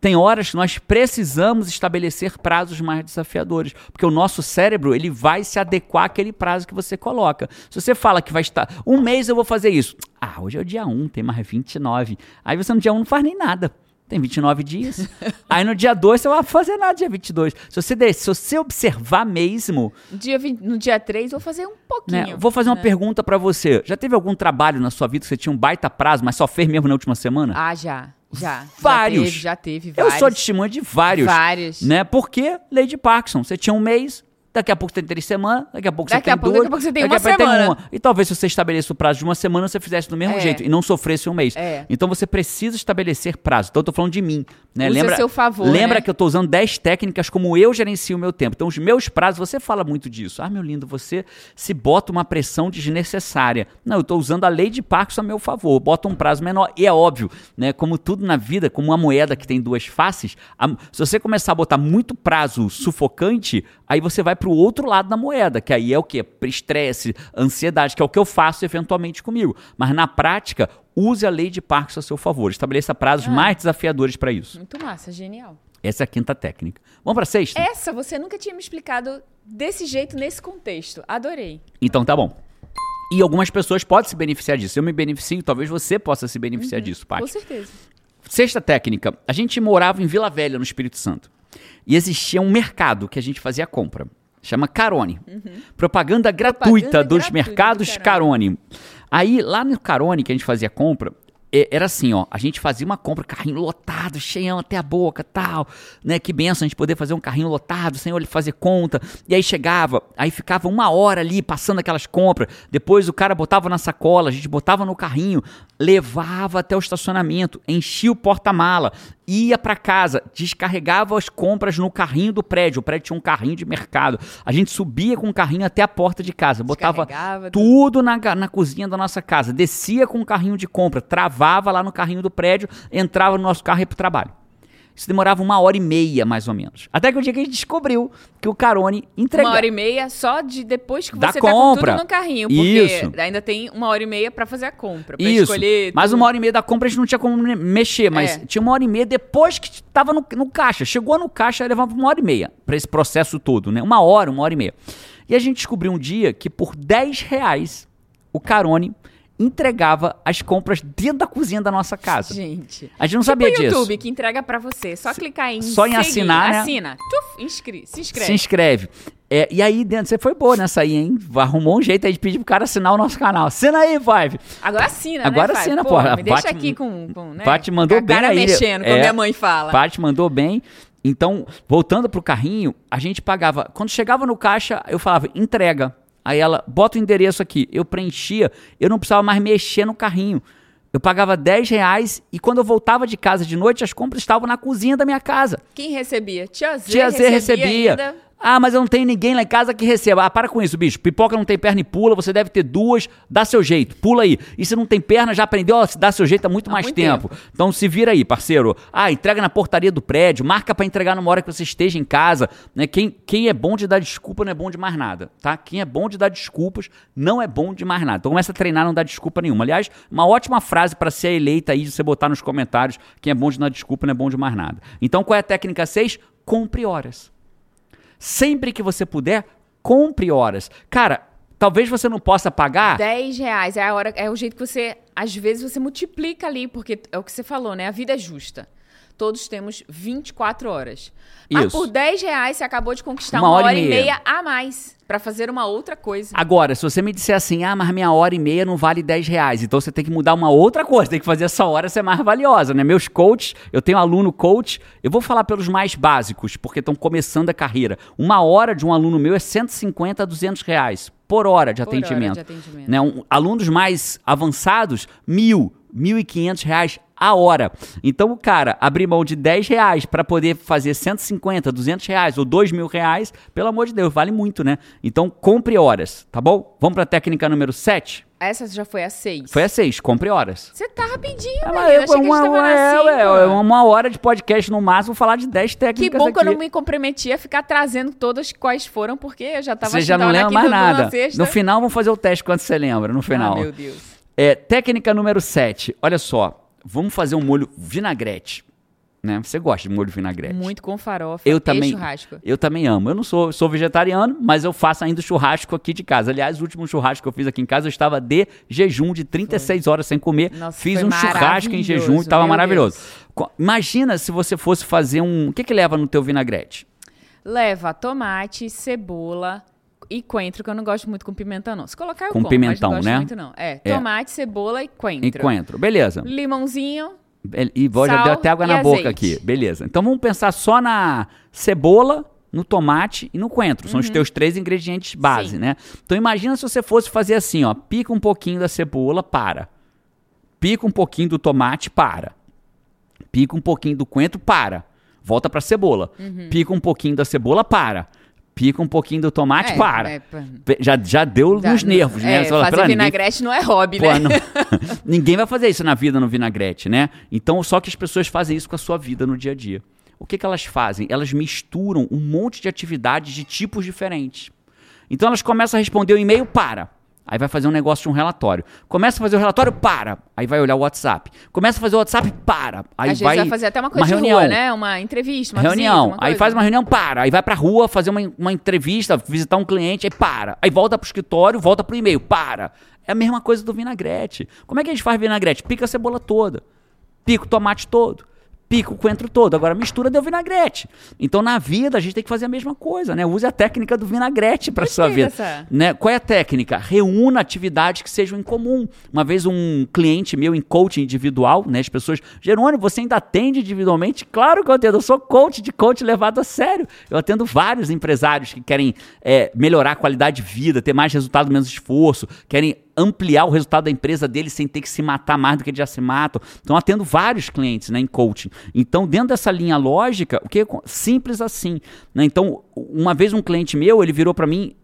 Tem horas que nós precisamos estabelecer prazos mais desafiadores, porque o nosso cérebro ele vai se adequar àquele prazo que você coloca. Se você fala que vai estar um mês eu vou fazer isso, ah, hoje é o dia 1, tem mais 29. Aí você no dia 1 não faz nem nada. Tem 29 dias. Aí no dia 2 você não vai fazer nada dia 22. Se você, der- se você observar mesmo, Dia 20 no dia 3, vou fazer um pouquinho. né, vou fazer uma né? pergunta pra você. Já teve algum trabalho na sua vida que você tinha um baita prazo, mas só fez mesmo na última semana? Ah, já. Já. Vários. Já teve, já teve Eu vários. sou testemunha de vários. Vários. Né? Porque lei de Parkinson. Você tinha um mês, daqui a pouco você tem três semanas, daqui a pouco Daqui você tem a pouco- duas. daqui a pouco você tem uma a pouco tem semana. uma. E talvez se você estabeleça o prazo de uma semana, você fizesse do mesmo É. jeito e não sofresse um mês. É. Então você precisa estabelecer prazo. Então eu tô falando de mim. Né? Lembra, seu favor, Lembra né? que eu tô usando 10 técnicas como eu gerencio o meu tempo. Então os meus prazos, você fala muito disso. Ah, meu lindo, você se bota uma pressão desnecessária. Não, eu tô usando a lei de Parkinson a meu favor. Bota um prazo menor. E é óbvio, né? Como tudo na vida, como uma moeda que tem duas faces, a- se você começar a botar muito prazo sufocante, aí você vai pro outro lado da moeda, que aí é o quê? Estresse, ansiedade, que é o que eu faço eventualmente comigo. Mas na prática, use a lei de Parkinson a seu favor. Estabeleça prazos Ah. mais desafiadores para isso. Muito massa, genial. Essa é a quinta técnica. Vamos para sexta? Essa você nunca tinha me explicado desse jeito, nesse contexto. Adorei. Então tá bom. E algumas pessoas podem se beneficiar disso. Eu me beneficio, talvez você possa se beneficiar disso, Com Paty. certeza. Sexta técnica. A gente morava em Vila Velha, no Espírito Santo. E existia um mercado que a gente fazia compra. Chama Carone. Propaganda gratuita dos gratuita mercados do Carone. Aí, lá no Carone, que a gente fazia compra, era assim, ó. A gente fazia uma compra, carrinho lotado, cheião até a boca, tal. Né? Que benção a gente poder fazer um carrinho lotado, sem ele fazer conta. E aí chegava, aí ficava uma hora ali passando aquelas compras. Depois o cara botava na sacola, a gente botava no carrinho, levava até o estacionamento, enchia o porta-mala, ia pra casa, descarregava as compras no carrinho do prédio. O prédio tinha um carrinho de mercado. A gente subia com o carrinho até a porta de casa, botava tudo na, na cozinha da nossa casa, descia com o carrinho de compra, travava lá no carrinho do prédio, entrava no nosso carro e ia pro trabalho. Isso demorava uma hora e meia, mais ou menos. Até que o dia que a gente descobriu que o Carone entregava. Uma hora e meia só de depois que Da você tá com compra. tudo no carrinho. Porque Isso. ainda tem uma hora e meia pra fazer a compra. Pra Isso. escolher. Mas tudo. uma hora e meia da compra a gente não tinha como me- mexer, mas É. tinha uma hora e meia depois que tava no, no caixa. Chegou no caixa, levava uma hora e meia pra esse processo todo, né? Uma hora, uma hora e meia. E a gente descobriu um dia que por 10 reais o Carone entregava as compras dentro da cozinha da nossa casa. Gente. A gente não Tipo sabia o disso. YouTube que entrega pra você. Só clicar em só em seguir, assinar, né? Assina. Tuf, inscri se inscreve. Se inscreve. É, e aí dentro, você foi boa nessa aí, hein? Arrumou um jeito aí de pedir pro cara assinar o nosso canal. Assina aí, Five. Agora assina, Agora né, assina, Pô, porra. Me deixa aqui com, com né? Paty mandou com a bem cara aí. mexendo, como É. minha mãe fala. Paty mandou bem. Então, voltando pro carrinho, a gente pagava. Quando chegava no caixa, eu falava, entrega. Aí ela, bota o endereço aqui. Eu preenchia, eu não precisava mais mexer no carrinho. Eu pagava 10 reais e quando eu voltava de casa de noite, as compras estavam na cozinha da minha casa. Quem recebia? Tia Z, Tia Z recebia. recebia. Ah, mas eu não tenho ninguém lá em casa que receba. Ah, para com isso, bicho. Pipoca não tem perna e pula, você deve ter duas, dá seu jeito, pula aí. E se não tem perna, já aprendeu, ó, se dá seu jeito há muito Há mais muito tempo. Então se vira aí, parceiro. Ah, entrega na portaria do prédio, marca pra entregar numa hora que você esteja em casa. Né? Quem, quem é bom de dar desculpa não é bom de mais nada, tá? Quem é bom de dar desculpas não é bom de mais nada. Então começa a treinar, não dá desculpa nenhuma. Aliás, uma ótima frase pra ser eleita aí, de você botar nos comentários. Quem é bom de dar desculpa não é bom de mais nada. Então qual é a técnica 6? Compre horas. Sempre que você puder, compre horas. Cara, talvez você não possa pagar. 10 reais é a hora, é o jeito que você, às vezes você multiplica ali, porque é o que você falou, né? A vida é justa. Todos temos 24 horas. Mas Isso. por 10 reais você acabou de conquistar Uma uma, hora hora, e meia. meia a mais pra fazer uma outra coisa. Agora, se você me disser assim, ah, mas minha hora e meia não vale 10 reais, então você tem que mudar uma outra coisa, tem que fazer essa hora ser mais valiosa, né? Meus coaches, eu tenho aluno coach, eu vou falar pelos mais básicos, porque estão começando a carreira. Uma hora de um aluno meu é 150 a 200 reais por hora de Por hora de atendimento. atendimento. Né? Um- alunos mais avançados, mil, e quinhentos reais a hora. Então o cara abrir mão de 10 reais para poder fazer 150, 200 reais ou 2 mil reais, pelo amor de Deus, vale muito, né? Então compre horas, tá bom? Vamos para a técnica número 7? Essa já foi a 6. Foi a 6, compre horas. Você tá rapidinho, É, né? Eu eu- achei que a gente uma, tava é, cinco. é, uma hora de podcast no máximo, falar de 10 Que técnicas bom que eu aqui. não me comprometi a ficar trazendo todas quais foram, porque eu já tava Você já não lembra aqui mais nada. No final, vamos fazer o teste quando você lembra, no final. Ah, meu Deus. É, técnica número 7. Olha só, vamos fazer um molho vinagrete. Né? Você gosta de molho vinagrete? Muito com farofa Eu também, churrasco. eu também amo. Eu não sou, sou vegetariano, mas eu faço ainda churrasco aqui de casa. Aliás, o último churrasco que eu fiz aqui em casa, eu estava de jejum de 36 horas sem comer. Nossa, fiz foi um churrasco em jejum e estava maravilhoso. Co- Imagina se você fosse fazer um. O que, que leva no teu vinagrete? Leva tomate, cebola e coentro, que eu não gosto muito com pimentão, não. Se colocar, eu Com como, pimentão, mas não gosto né? muito, não. É, É. tomate, cebola e coentro. E coentro. Beleza. Limãozinho, E vou- já deu até água na boca azeite. aqui. Beleza. Então vamos pensar só na cebola, no tomate e no coentro. São os teus três ingredientes base, Uhum. Sim. né? Então imagina se você fosse fazer assim, ó. Pica um pouquinho da cebola, para. Pica um pouquinho do tomate, para. Pica um pouquinho do coentro, para. Volta pra cebola. Uhum. Pica um pouquinho da cebola, para. Pica um pouquinho do tomate, É, para. é, Já, já deu Dá- nos nervos, né? É, fala, fazer "Pera, ninguém vinagrete não é hobby, Pô, né? não- ninguém vai fazer isso na vida no vinagrete, né? Então, só que as pessoas fazem isso com a sua vida no dia a dia. o que, que elas fazem? Elas misturam um monte de atividades de tipos diferentes. Então elas começam a responder o e-mail, para. Aí vai fazer um negócio de um relatório. Começa a fazer o relatório, para. Aí vai olhar o WhatsApp. Começa a fazer o WhatsApp, para. Aí Às vai, vezes vai fazer até uma coisa uma de reunião. rua, né? Uma entrevista, uma reunião. visita, uma aí faz uma reunião, para. Aí vai pra rua fazer uma, uma entrevista, visitar um cliente, aí para. Aí volta pro escritório, volta pro e-mail, para. É a mesma coisa do vinagrete. Como é que a gente faz vinagrete? Pica a cebola toda. Pica o tomate todo. Pica o coentro todo. Agora mistura deu vinagrete. Então na vida a gente tem que fazer a mesma coisa, né? Use a técnica do vinagrete para sua vida. Né? Qual é a técnica? Reúna atividades que sejam em comum. Uma vez um cliente meu em coaching individual, né? As pessoas, Jerônimo, você ainda atende individualmente? Claro que eu atendo. Eu sou coach de coach levado a sério. Eu atendo vários empresários que querem é, melhorar a qualidade de vida, ter mais resultado, menos esforço, querem ampliar o resultado da empresa deles sem ter que se matar mais do que eles já se matam. Então, atendo vários clientes né, em coaching. Então, dentro dessa linha lógica, o que é simples assim. Né? Então, uma vez um cliente meu, ele virou para mim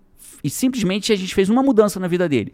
e simplesmente a gente fez uma mudança na vida dele.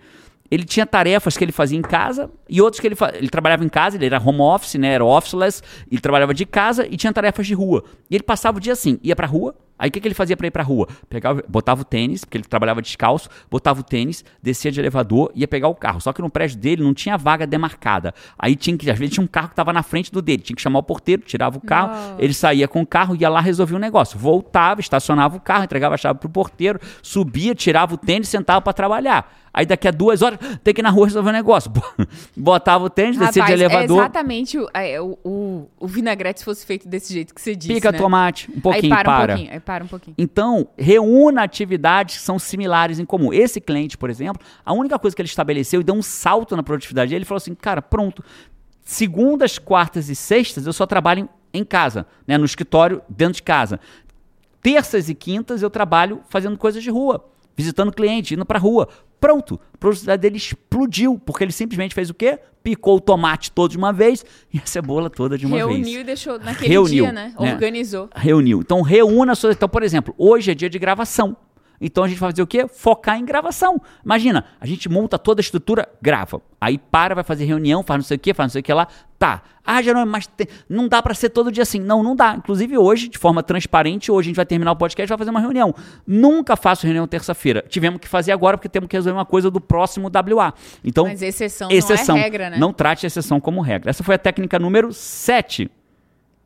Ele tinha tarefas que ele fazia em casa e outras que ele ele trabalhava em casa, ele era home office, né, era officeless, ele trabalhava de casa e tinha tarefas de rua. E ele passava o dia assim, ia pra rua, Aí o que, que ele fazia para ir pra rua? Pegava, botava o tênis, porque ele trabalhava descalço, botava o tênis, descia de elevador, ia pegar o carro. Só que no prédio dele não tinha vaga demarcada. Aí tinha que, às vezes tinha um carro que estava na frente do dele, tinha que chamar o porteiro, tirava o carro, ele saía com o carro, ia lá, resolvia o negócio. Voltava, estacionava o carro, entregava a chave pro porteiro, subia, tirava o tênis, sentava para trabalhar. Aí daqui a duas horas, tem que ir na rua resolver o negócio. Botava o tênis, descia de Rapaz, elevador, É exatamente o, é, o, o, o vinagrete se fosse feito desse jeito que você disse. pica né? tomate, um pouquinho, aí para, para. um pouquinho. Aí para um pouquinho. Então, reúna atividades que são similares em comum. Esse cliente, por exemplo, a única coisa que ele estabeleceu e deu um salto na produtividade dele, ele falou assim, cara, pronto, segundas, quartas e sextas eu só trabalho em casa, né, no escritório, dentro de casa. Terças e quintas eu trabalho fazendo coisas de rua, visitando cliente, indo pra rua. Pronto, a produtividade dele explodiu, porque ele simplesmente fez o quê? Picou o tomate todo de uma vez e a cebola toda de uma vez Reuniu e deixou naquele Reuniu, dia, né? né? Organizou. reuniu. Então reúna suas. Então, por exemplo, hoje é dia de gravação. Então a gente vai fazer o quê? Focar em gravação. Imagina, a gente monta toda a estrutura, grava. Aí para, vai fazer reunião, faz não sei o quê, faz não sei o que lá. Tá. Ah, Jerônimo, mas tem- não dá pra ser todo dia assim. Não, não dá. Inclusive hoje, de forma transparente, hoje a gente vai terminar o podcast e vai fazer uma reunião. Nunca faço reunião terça-feira. Tivemos que fazer agora porque temos que resolver uma coisa do próximo WA. Então, Mas exceção, exceção. não é regra, né? Não trate exceção como regra. Essa foi a técnica número 7.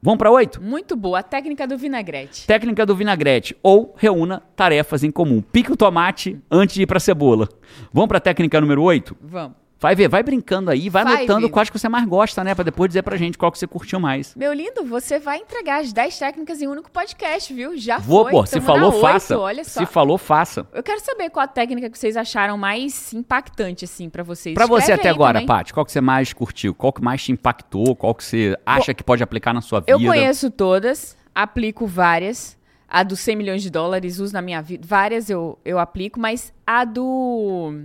Vamos para 8? Muito boa. A técnica do vinagrete. Técnica do vinagrete. Ou reúna tarefas em comum. Pique o tomate antes de ir pra cebola. Vamos pra técnica número 8? Vamos. Vai ver, vai brincando aí, vai Vai, anotando quais que você mais gosta, né? Pra depois dizer pra gente qual que você curtiu mais. Meu lindo, você vai entregar as 10 técnicas em um único podcast, viu? Já Vou, foi. pô. Se falou, na oito, faça. Olha só. Se falou, faça. Eu quero saber qual a técnica que vocês acharam mais impactante, assim, pra vocês. Pra você Escreve até aí agora, também. Paty, qual que você mais curtiu? Qual que mais te impactou? Qual que você acha que pode aplicar na sua vida? Eu conheço todas, aplico várias. A dos 100 milhões de dólares uso na minha vida. Várias eu, eu aplico, mas a do.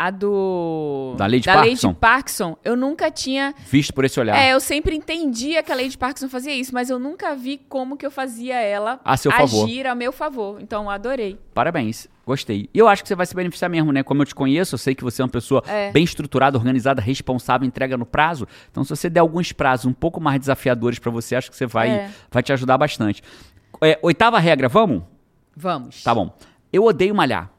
A do. Da Lady da Parkinson? Lady Parkinson, eu nunca tinha. Visto por esse olhar. É, eu sempre entendia que a Lady Parkinson fazia isso, mas eu nunca vi como que eu fazia ela A seu favor. agir a meu favor. Então, adorei. Parabéns, gostei. E eu acho que você vai se beneficiar mesmo, né? Como eu te conheço, eu sei que você é uma pessoa É. bem estruturada, organizada, responsável, entrega no prazo. Então, se você der alguns prazos um pouco mais desafiadores pra você, acho que você vai, É. vai te ajudar bastante. É, oitava regra, vamos? Vamos. Tá bom. Eu odeio malhar.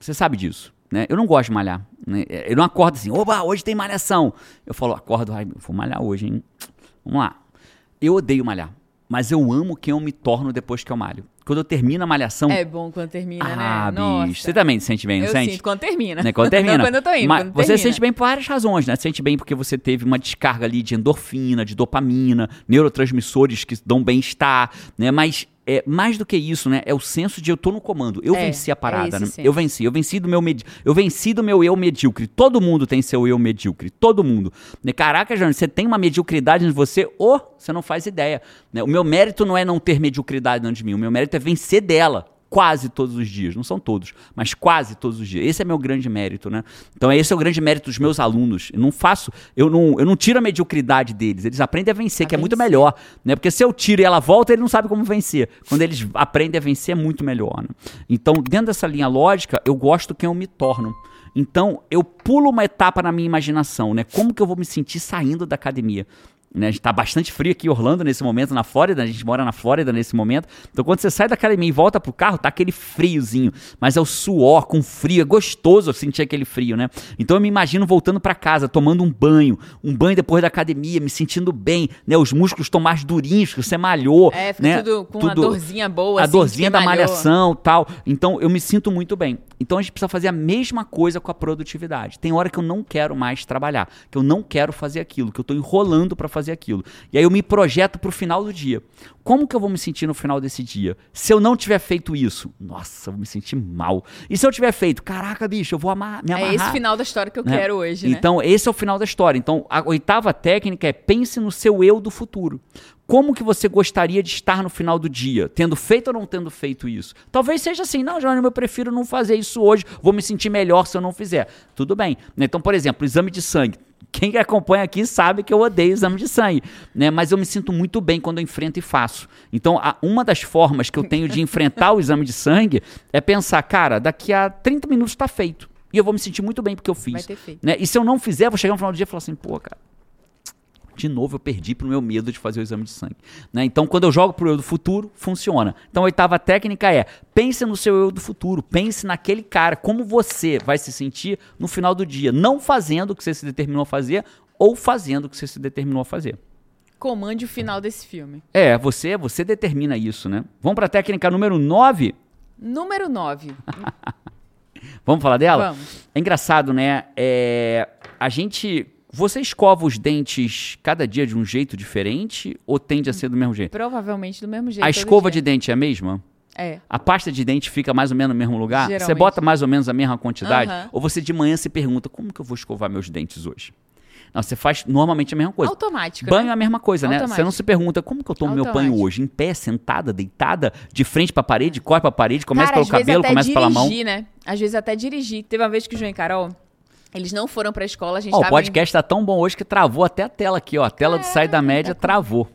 Você sabe disso, né? Eu não gosto de malhar. Né? Eu não acordo assim, oba, hoje tem malhação. Eu falo, acordo, ai, vou malhar hoje, hein? Vamos lá. Eu odeio malhar. Mas eu amo quem eu me torno depois que eu malho. Quando eu termino a malhação. É bom quando termina, ah, né? Nossa. bicho. Você também se sente bem, não eu sente? sinto quando termina. Né, Quando termina. Não quando eu tô indo, Mas você termina. se sente bem por várias razões, né? Você sente bem porque você teve uma descarga ali de endorfina, de dopamina, neurotransmissores que dão bem-estar, né? Mas é, mais do que isso, né? É o senso de eu tô no comando. Eu É, venci a é parada, esse né? senso. Eu venci, eu venci do meu med... eu venci do meu eu medíocre. Todo mundo tem seu eu medíocre, todo mundo. Né? Caraca, Jânio, você tem uma mediocridade em você, ou você não faz ideia. né? O meu mérito não é não ter mediocridade dentro de mim, o meu mérito é vencer dela quase todos os dias, não são todos, mas quase todos os dias. Esse é meu grande mérito, né? Então esse é o grande mérito dos meus alunos. Eu não faço, eu não, eu não tiro a mediocridade deles. Eles aprendem a vencer, A que é muito vencer. melhor, né? Porque se eu tiro e ela volta, ele não sabe como vencer. Quando eles aprendem a vencer é muito melhor, né? Então, dentro dessa linha lógica, eu gosto quem eu me torno. Então, eu pulo uma etapa na minha imaginação, né? Como que eu vou me sentir saindo da academia? Né? A gente tá bastante frio aqui em Orlando nesse momento, na Flórida, a gente mora na Flórida nesse momento. Então quando você sai da academia e volta pro carro, tá aquele friozinho, mas é o suor com frio, é gostoso sentir aquele frio, né? Então eu me imagino voltando para casa, tomando um banho, um banho depois da academia, me sentindo bem, né? Os músculos estão mais durinhos, que você malhou, É, fica né? tudo com Tudo- a dorzinha boa, a assim, dorzinha da malhou. malhação tal. Então eu me sinto muito bem. Então a gente precisa fazer a mesma coisa com a produtividade. Tem hora que eu não quero mais trabalhar, que eu não quero fazer aquilo, que eu estou enrolando para fazer aquilo. E aí eu me projeto para o final do dia. Como que eu vou me sentir no final desse dia? Se eu não tiver feito isso, nossa, eu vou me sentir mal. E se eu tiver feito, caraca, bicho, eu vou amar, me amarrar. É esse final da história que eu né? quero hoje, né? Então, esse é o final da história. Então, a oitava técnica é pense no seu eu do futuro. Como que você gostaria de estar no final do dia? Tendo feito ou não tendo feito isso? Talvez seja assim, não, Johnny, eu prefiro não fazer isso hoje, vou me sentir melhor se eu não fizer. Tudo bem. né? Então, por exemplo, exame de sangue. Quem acompanha aqui sabe que eu odeio exame de sangue, né? Mas eu me sinto muito bem quando eu enfrento e faço. Então, uma das formas que eu tenho de enfrentar o exame de sangue é pensar, cara, daqui a 30 minutos está feito. E eu vou me sentir muito bem porque eu fiz. Vai ter feito. Né? E se eu não fizer, eu vou chegar no final do dia e falar assim, pô, cara, de novo eu perdi pro meu medo de fazer o exame de sangue. Né? Então, quando eu jogo pro eu do futuro, funciona. Então, a oitava técnica é, pense no seu eu do futuro, pense naquele cara, como você vai se sentir no final do dia, não fazendo o que você se determinou a fazer ou fazendo o que você se determinou a fazer. Comande o final desse filme. É, você, você determina isso, né? Vamos pra técnica número 9? Número 9. Vamos falar dela? Vamos. É engraçado, né? É, a gente. Você escova os dentes cada dia de um jeito diferente ou tende a ser do mesmo jeito? Provavelmente do mesmo jeito. A escova dia. de dente é a mesma? É. A pasta de dente fica mais ou menos no mesmo lugar? Você Geralmente. bota mais ou menos a mesma quantidade? Ou você de manhã se pergunta, como que eu vou escovar meus dentes hoje? Não, você faz normalmente a mesma coisa. Automática. Banho é né? a mesma coisa, né? Você Automático. não se pergunta como que eu tomo meu banho Automático. hoje? Em pé, sentada, deitada, de frente pra parede, corre pra parede, começa Cara, pelo cabelo, começa pela mão. dirigir, né? Às vezes até dirigir. Teve uma vez que o João e Carol, eles não foram pra escola, a gente Ó, o podcast tá tão bom hoje que travou até a tela aqui, ó. A tela de sair da média travou.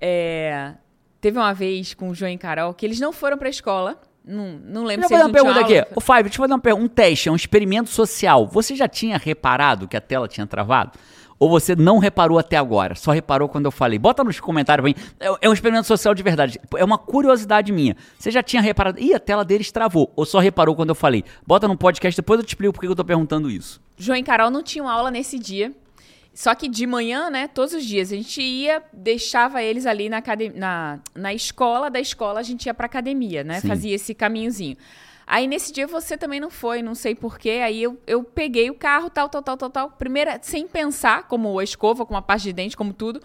É, teve uma vez com o João e Carol que eles não foram pra escola. Não, não lembro Eu se vou eles fazer uma não pergunta tinham aqui. aula. Ô, Fábio, deixa eu fazer uma pergunta. Um teste, é um experimento social. Você já tinha reparado que a tela tinha travado? Ou você não reparou até agora? Só reparou quando eu falei? Bota nos comentários mim. É- É um experimento social de verdade. É uma curiosidade minha. Você já tinha reparado? Ih, a tela deles travou. Ou só reparou quando eu falei? Bota no podcast, depois eu te explico por que eu tô perguntando isso. João e Carol não tinham aula nesse dia. Só que de manhã, né, todos os dias, a gente ia, deixava eles ali na, academ- na, na escola, da escola a gente ia pra academia, né? Sim. Fazia esse caminhozinho. Aí nesse dia você também não foi, não sei porquê. Aí eu, eu peguei o carro, tal, tal, tal, tal, tal. Primeira, sem pensar, como a escova, como a pasta de dente, como tudo.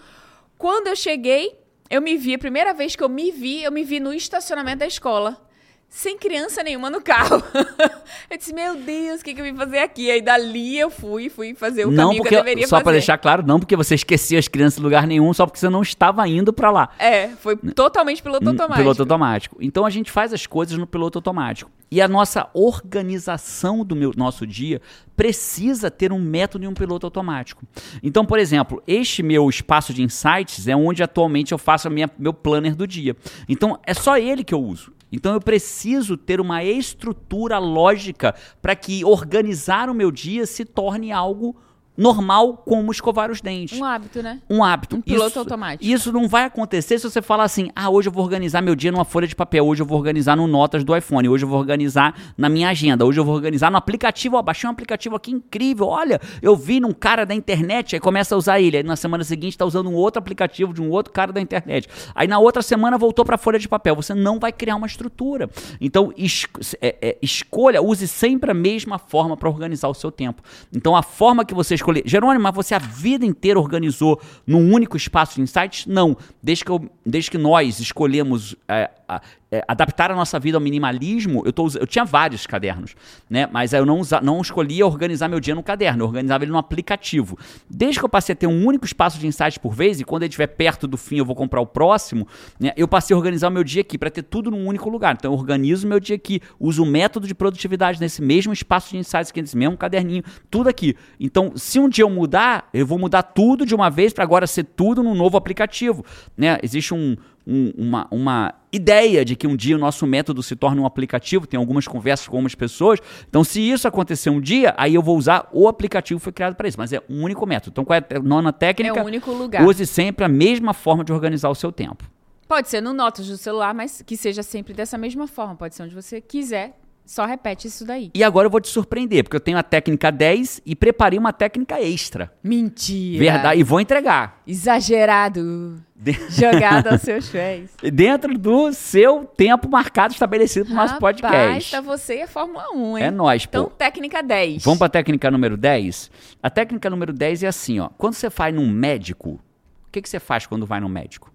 Quando eu cheguei, eu me vi, a primeira vez que eu me vi, eu me vi no estacionamento da escola. Sem criança nenhuma no carro. eu disse, meu Deus, o que, que eu vim fazer aqui? Aí dali eu fui, fui fazer o não caminho porque, que eu deveria só fazer. pra deixar claro, não porque você esquecia as crianças em lugar nenhum, só porque você não estava indo pra lá. É, foi totalmente piloto automático. Piloto automático. Então a gente faz as coisas no piloto automático. E a nossa organização do meu- nosso dia precisa ter um método e um piloto automático. Então, por exemplo, este meu espaço de insights é onde atualmente eu faço minha, meu planner do dia. Então, é só ele que eu uso. Então eu preciso ter uma estrutura lógica para que organizar o meu dia se torne algo normal como escovar os dentes Um hábito, né? um hábito. Um piloto isso, automático. Isso não vai acontecer se você falar assim: ah, hoje eu vou organizar meu dia numa folha de papel, hoje eu vou organizar no Notas do iPhone, hoje eu vou organizar na minha agenda, hoje eu vou organizar no aplicativo. Ó, baixei um aplicativo aqui incrível, olha, eu vi num cara da internet, aí começa a usar ele. Aí na semana seguinte está usando um outro aplicativo de um outro cara da internet. Aí na outra semana voltou para folha de papel. Você não vai criar uma estrutura. Então, es- é- é, escolha, use sempre a mesma forma para organizar o seu tempo. Então, a forma que você escolher. Jerônimo, mas você a vida inteira organizou num único espaço de insights? Não. Desde que, eu- desde que nós escolhemos é, a- é, adaptar a nossa vida ao minimalismo, eu, tô, eu tinha vários cadernos, né? Mas eu não, não escolhia organizar meu dia no caderno, eu organizava ele no aplicativo. Desde que eu passei a ter um único espaço de insights por vez, e quando ele estiver perto do fim eu vou comprar o próximo, né? eu passei a organizar meu dia aqui para ter tudo num único lugar. Então eu organizo meu dia aqui, uso o método de produtividade nesse mesmo espaço de insights aqui, nesse mesmo caderninho, tudo aqui. Então, se um dia eu mudar, eu vou mudar tudo de uma vez para agora ser tudo num novo aplicativo, né? Existe um, um- uma, uma ideia de que um dia o nosso método se torne um aplicativo, tem algumas conversas com algumas pessoas. Então, se isso acontecer um dia, aí eu vou usar o aplicativo que foi criado para isso, mas é um único método. Então, qual é a nona técnica? É o único lugar. Use sempre a mesma forma de organizar o seu tempo. Pode ser no Notas do celular, mas que seja sempre dessa mesma forma. Pode ser onde você quiser. Só repete isso daí. E agora eu vou te surpreender, porque eu tenho a técnica 10 e preparei uma técnica extra. Mentira. Verdade, e vou entregar. Exagerado. De- Jogado aos seus pés. Dentro do seu tempo marcado estabelecido para o nosso podcast. tá você e a Fórmula 1, hein? É nóis, Então, pô. técnica 10. Vamos para a técnica número 10? A técnica número 10 é assim, ó. Quando você vai num médico, o que, que você faz quando vai num médico?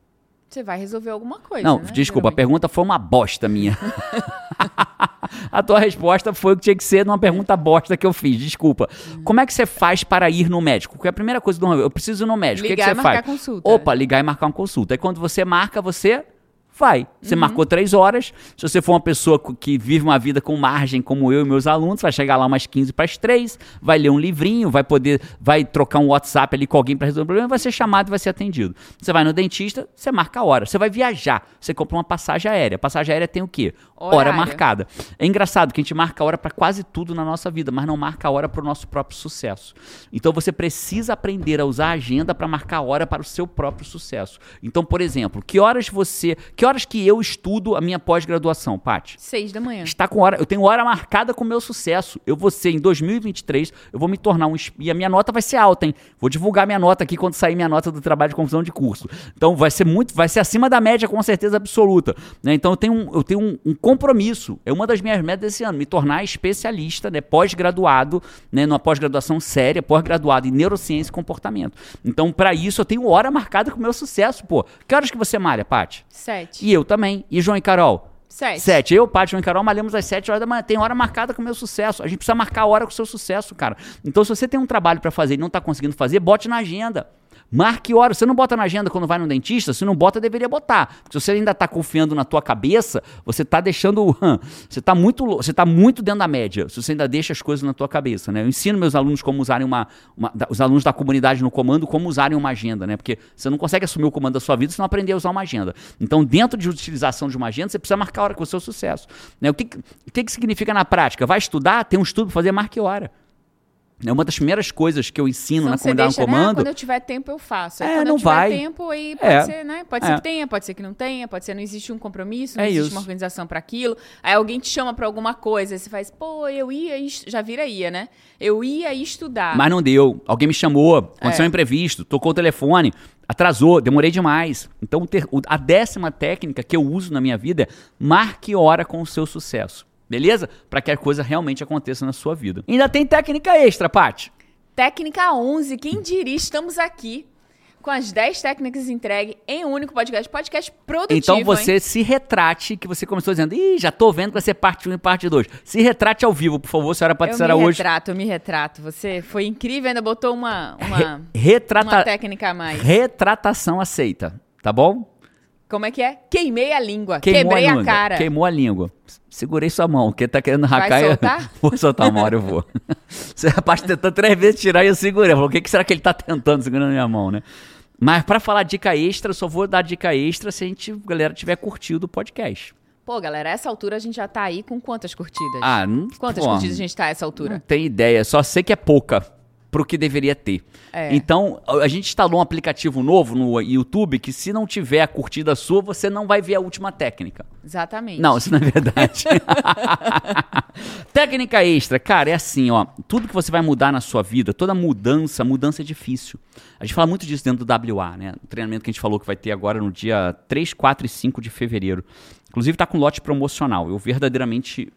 Você vai resolver alguma coisa, Não, né? desculpa, a Geralmente. pergunta foi uma bosta minha. a tua resposta foi o que tinha que ser numa pergunta bosta que eu fiz, desculpa. Como é que você faz para ir no médico? Porque a primeira coisa do eu preciso ir no médico. o que, que Ligar você e marcar faz? consulta. Opa, ligar e marcar uma consulta. Aí quando você marca, você vai. Uhum. Você marcou três horas. Se você for uma pessoa que vive uma vida com margem, como eu e meus alunos, vai chegar lá umas 15 para as 3, vai ler um livrinho, vai poder, vai trocar um WhatsApp ali com alguém para resolver o problema, vai ser chamado e vai ser atendido. Você vai no dentista, você marca a hora. Você vai viajar, você compra uma passagem aérea. Passagem aérea tem o quê? Hora Horário. marcada. É engraçado que a gente marca a hora para quase tudo na nossa vida, mas não marca a hora para o nosso próprio sucesso. Então você precisa aprender a usar a agenda para marcar a hora para o seu próprio sucesso. Então, por exemplo, que horas você, que horas que eu estudo a minha pós-graduação, Paty? Seis da manhã. Está com hora, eu tenho hora marcada com o meu sucesso. Eu vou ser em 2023, eu vou me tornar um e a minha nota vai ser alta, hein? Vou divulgar minha nota aqui quando sair minha nota do trabalho de confusão de curso. Então vai ser muito, vai ser acima da média com certeza absoluta, né? Então eu tenho um, eu tenho um, um compromisso. É uma das minhas metas desse ano, me tornar especialista, né, pós-graduado, né, numa pós-graduação séria, pós-graduado em neurociência e comportamento. Então para isso eu tenho hora marcada com o meu sucesso, pô. Que horas que você malha, Paty? Sete. E eu também. E João e Carol? Sete. Sete. Eu, Paty, João e Carol malhamos às sete horas da manhã. Tem hora marcada com o meu sucesso. A gente precisa marcar a hora com o seu sucesso, cara. Então, se você tem um trabalho pra fazer e não tá conseguindo fazer, bote na agenda. Marque hora. Você não bota na agenda quando vai no dentista? Se não bota, deveria botar. Porque se você ainda tá confiando na tua cabeça, você tá deixando. Você tá muito, você tá muito dentro da média. Se você ainda deixa as coisas na tua cabeça, né? Eu ensino meus alunos como usarem uma. uma- os alunos da comunidade no comando, como usarem uma agenda, né? Porque você não consegue assumir o comando da sua vida se não aprender a usar uma agenda. Então, dentro de utilização de uma agenda, você precisa marcar a hora com o seu sucesso. Né? O, que, o que, que significa na prática? Vai estudar, tem um estudo fazer, marque hora. É uma das primeiras coisas que eu ensino na comunidade deixa, no né? Comando. quando eu tiver tempo, eu faço. Aí É, quando não eu tiver vai. tempo, aí pode É. ser, né? Pode É. ser que tenha, pode ser que não tenha, pode ser que não existe um compromisso, não É existe isso. uma organização pra aquilo. Aí alguém te chama pra alguma coisa, você faz, pô, eu ia, já vira ia, né? Eu ia estudar. Mas não deu. Alguém me chamou, aconteceu É. um imprevisto, tocou o telefone, atrasou, demorei demais. Então, a décima técnica que eu uso na minha vida é marque hora com o seu sucesso. Beleza? Para que a coisa realmente aconteça na sua vida. Ainda tem técnica extra, Paty. Técnica 11, quem diria, estamos aqui com as 10 técnicas entregues em um único podcast. Podcast produtivo, Então hein? você se retrate, que você começou dizendo, ih, já tô vendo que vai ser parte 1 e parte 2. Se retrate ao vivo, por favor, senhora Eu Patrícia me Araújo. retrato, eu me retrato. Você foi incrível, ainda botou uma, uma, Retrata... uma técnica a mais. Retratação aceita, tá bom? Como é que é? Queimei a língua, Queimou quebrei a, a, cara. Queimou a língua. Segurei sua mão, porque tá querendo Vai racar. eu- soltar? vou soltar uma hora, eu vou. Você rapaz tentou três vezes tirar e eu segurei. Eu falei, o que, que será que ele tá tentando segurando a minha mão, né? Mas pra falar dica extra, eu só vou dar dica extra se a gente, galera tiver curtido o podcast. Pô, galera, a essa altura a gente já tá aí com quantas curtidas? Ah, não, Quantas pô, curtidas a gente tá a essa altura? Não tem ideia, só sei que é pouca pro que deveria ter. É. Então, a gente instalou um aplicativo novo no YouTube que se não tiver a curtida sua, você não vai ver a última técnica. Exatamente. Não, isso não é verdade. Técnica extra, cara, é assim, ó. Tudo que você vai mudar na sua vida, toda mudança, mudança é difícil. A gente fala muito disso dentro do WA, né? O treinamento que a gente falou que vai ter agora no dia 3, 4 e 5 de fevereiro. Inclusive tá com lote promocional. Eu verdadeiramente.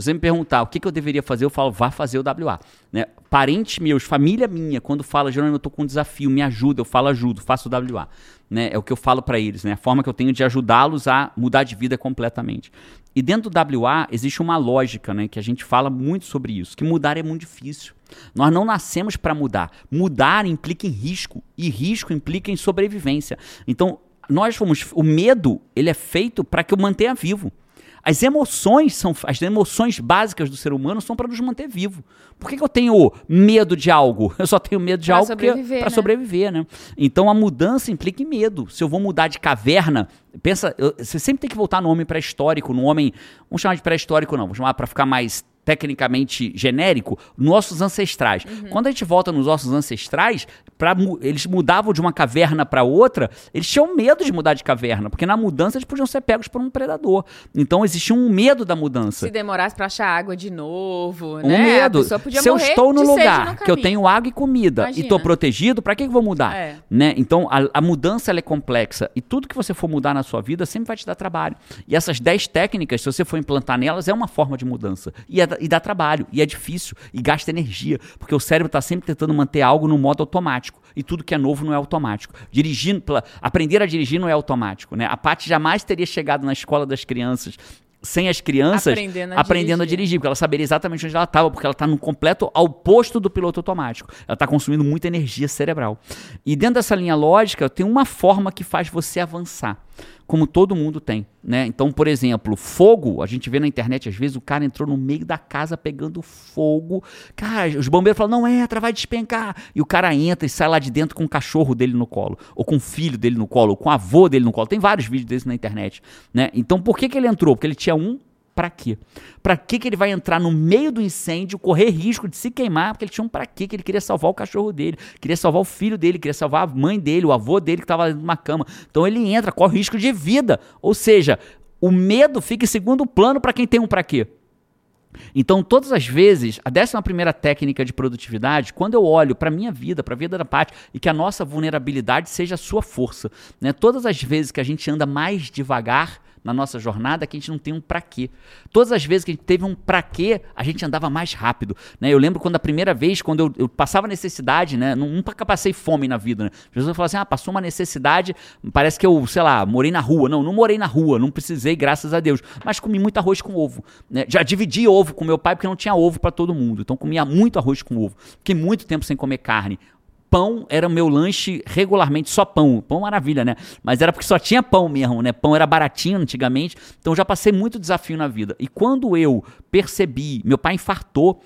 Se você me perguntar o que, que eu deveria fazer, eu falo, vá fazer o WA. Né? Parentes meus, família minha, quando fala, Jerônimo, eu tô com um desafio, me ajuda, eu falo, ajudo, faço o WA. Né? É o que eu falo para eles, né? A forma que eu tenho de ajudá-los a mudar de vida completamente. E dentro do WA existe uma lógica, né? Que a gente fala muito sobre isso, que mudar é muito difícil. Nós não nascemos para mudar. Mudar implica em risco e risco implica em sobrevivência. Então, nós fomos. O medo ele é feito para que eu mantenha vivo. As emoções são as emoções básicas do ser humano são para nos manter vivo. Por que, que, eu tenho medo de algo? Eu só tenho medo de pra algo sobreviver, para né? sobreviver, né? Então a mudança implica em medo. Se eu vou mudar de caverna, pensa, eu, você sempre tem que voltar no homem pré-histórico, no homem, vamos chamar de pré-histórico não, vamos chamar para ficar mais tecnicamente genérico, nossos ancestrais. Uhum. Quando a gente volta nos nossos ancestrais, pra, eles mudavam de uma caverna para outra, eles tinham medo de mudar de caverna, porque na mudança eles podiam ser pegos por um predador. Então existia um medo da mudança. Se demorasse para achar água de novo, um né? medo. Se eu estou no lugar no que eu tenho água e comida Imagina. e estou protegido, para que eu vou mudar? É. Né? Então a, a mudança é complexa e tudo que você for mudar na sua vida sempre vai te dar trabalho. E essas 10 técnicas, se você for implantar nelas, é uma forma de mudança. E é e dá trabalho, e é difícil, e gasta energia, porque o cérebro está sempre tentando manter algo no modo automático, e tudo que é novo não é automático. Dirigindo, aprender a dirigir não é automático, né? A Paty jamais teria chegado na escola das crianças sem as crianças aprendendo a, aprendendo dirigir. a dirigir, porque ela saberia exatamente onde ela estava, porque ela está no completo oposto do piloto automático. Ela está consumindo muita energia cerebral. E dentro dessa linha lógica, tem uma forma que faz você avançar como todo mundo tem, né? Então, por exemplo, fogo, a gente vê na internet às vezes o cara entrou no meio da casa pegando fogo. Cara, os bombeiros falam: "Não entra, vai despencar". E o cara entra e sai lá de dentro com o cachorro dele no colo, ou com o filho dele no colo, ou com o avô dele no colo. Tem vários vídeos desses na internet, né? Então, por que que ele entrou? Porque ele tinha um para quê? Para que que ele vai entrar no meio do incêndio, correr risco de se queimar? Porque ele tinha um para quê? Que ele queria salvar o cachorro dele, queria salvar o filho dele, queria salvar a mãe dele, o avô dele que estava numa cama. Então ele entra, corre risco de vida. Ou seja, o medo fica em segundo plano para quem tem um para quê. Então, todas as vezes, a décima primeira técnica de produtividade, quando eu olho para a minha vida, para a vida da Paty, e que a nossa vulnerabilidade seja a sua força. Né? Todas as vezes que a gente anda mais devagar, na nossa jornada que a gente não tem um para quê. Todas as vezes que a gente teve um para quê, a gente andava mais rápido. Né? Eu lembro quando a primeira vez, quando eu, eu passava necessidade, né? nunca passei fome na vida. Né? As pessoas assim: ah, passou uma necessidade, parece que eu, sei lá, morei na rua. Não, não morei na rua, não precisei, graças a Deus. Mas comi muito arroz com ovo. Né? Já dividi ovo com meu pai porque não tinha ovo para todo mundo. Então comia muito arroz com ovo. Fiquei muito tempo sem comer carne pão era o meu lanche regularmente, só pão. Pão maravilha, né? Mas era porque só tinha pão mesmo, né? Pão era baratinho antigamente, então já passei muito desafio na vida. E quando eu percebi, meu pai infartou,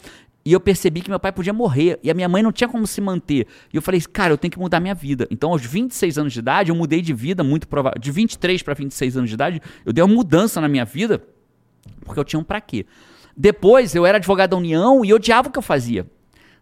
e eu percebi que meu pai podia morrer e a minha mãe não tinha como se manter. E eu falei, cara, eu tenho que mudar minha vida. Então, aos 26 anos de idade, eu mudei de vida, muito provável. De 23 para 26 anos de idade, eu dei uma mudança na minha vida, porque eu tinha um pra quê. Depois, eu era advogado da União e odiava o que eu fazia.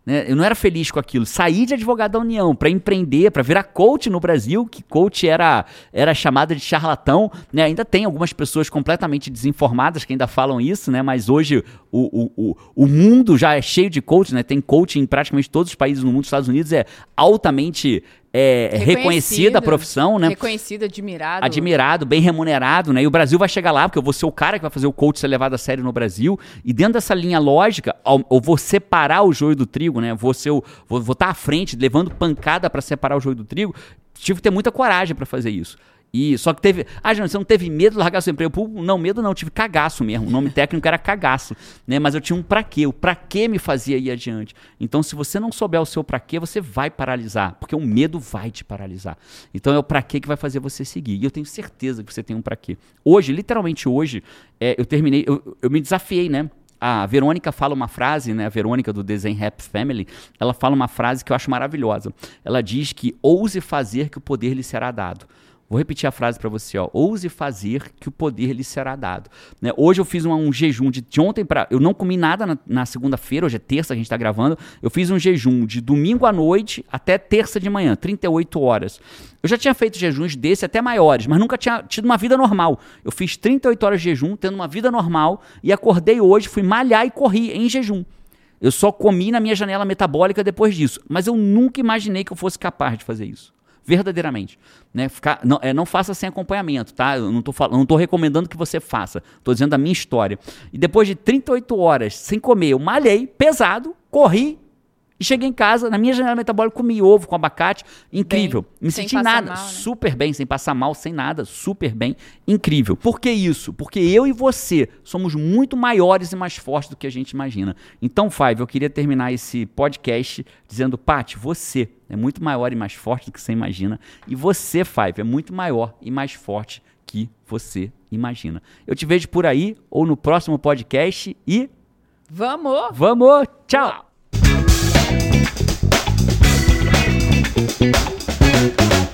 Né? Eu não era feliz com aquilo. Saí de advogado da União para empreender, para virar coach no Brasil, que coach era, era chamada de charlatão. Né? Ainda tem algumas pessoas completamente desinformadas que ainda falam isso, né? mas hoje o, o, o, o mundo já é cheio de coach, né? tem coach em praticamente todos os países no mundo. Os Estados Unidos é altamente é, reconhecida a profissão, né? Reconhecido, admirado. Admirado, bem remunerado, né? E o Brasil vai chegar lá, porque eu vou ser o cara que vai fazer o coach ser levado a sério no Brasil. E dentro dessa linha lógica, eu vou separar o joio do trigo, né? Vou ser o, vou, vou estar à frente, levando pancada para separar o joio do trigo. Tive que ter muita coragem para fazer isso. E só que teve. Ah, João, você não teve medo de largar seu emprego? Não, medo não, tive cagaço mesmo. O nome técnico era cagaço. Né? Mas eu tinha um pra quê. O pra quê me fazia ir adiante. Então, se você não souber o seu pra quê, você vai paralisar. Porque o medo vai te paralisar. Então é o pra quê que vai fazer você seguir. E eu tenho certeza que você tem um pra quê. Hoje, literalmente hoje, é, eu terminei, eu, eu me desafiei, né? a Verônica fala uma frase, né? A Verônica do Design Rap Family, ela fala uma frase que eu acho maravilhosa. Ela diz que ouse fazer que o poder lhe será dado. Vou repetir a frase para você, ó. Ouse fazer que o poder lhe será dado. Né? Hoje eu fiz um, um jejum de, de, ontem para. Eu não comi nada na, na segunda-feira, hoje é terça, a gente está gravando. Eu fiz um jejum de domingo à noite até terça de manhã, 38 horas. Eu já tinha feito jejuns desse até maiores, mas nunca tinha tido uma vida normal. Eu fiz 38 horas de jejum, tendo uma vida normal, e acordei hoje, fui malhar e corri em jejum. Eu só comi na minha janela metabólica depois disso. Mas eu nunca imaginei que eu fosse capaz de fazer isso verdadeiramente. Né? Ficar, não, é, não faça sem acompanhamento, tá? Eu não estou não tô recomendando que você faça. Estou dizendo a minha história. E depois de 38 horas sem comer, eu malhei pesado, corri e cheguei em casa, na minha janela metabólica, comi ovo com abacate. Incrível. Bem, Me senti nada. Mal, né? Super bem, sem passar mal, sem nada. Super bem. Incrível. Por que isso? Porque eu e você somos muito maiores e mais fortes do que a gente imagina. Então, Five, eu queria terminar esse podcast dizendo, Paty, você é muito maior e mais forte do que você imagina. E você, Five, é muito maior e mais forte que você imagina. Eu te vejo por aí ou no próximo podcast e Vamos! vamos! Tchau! Thank you.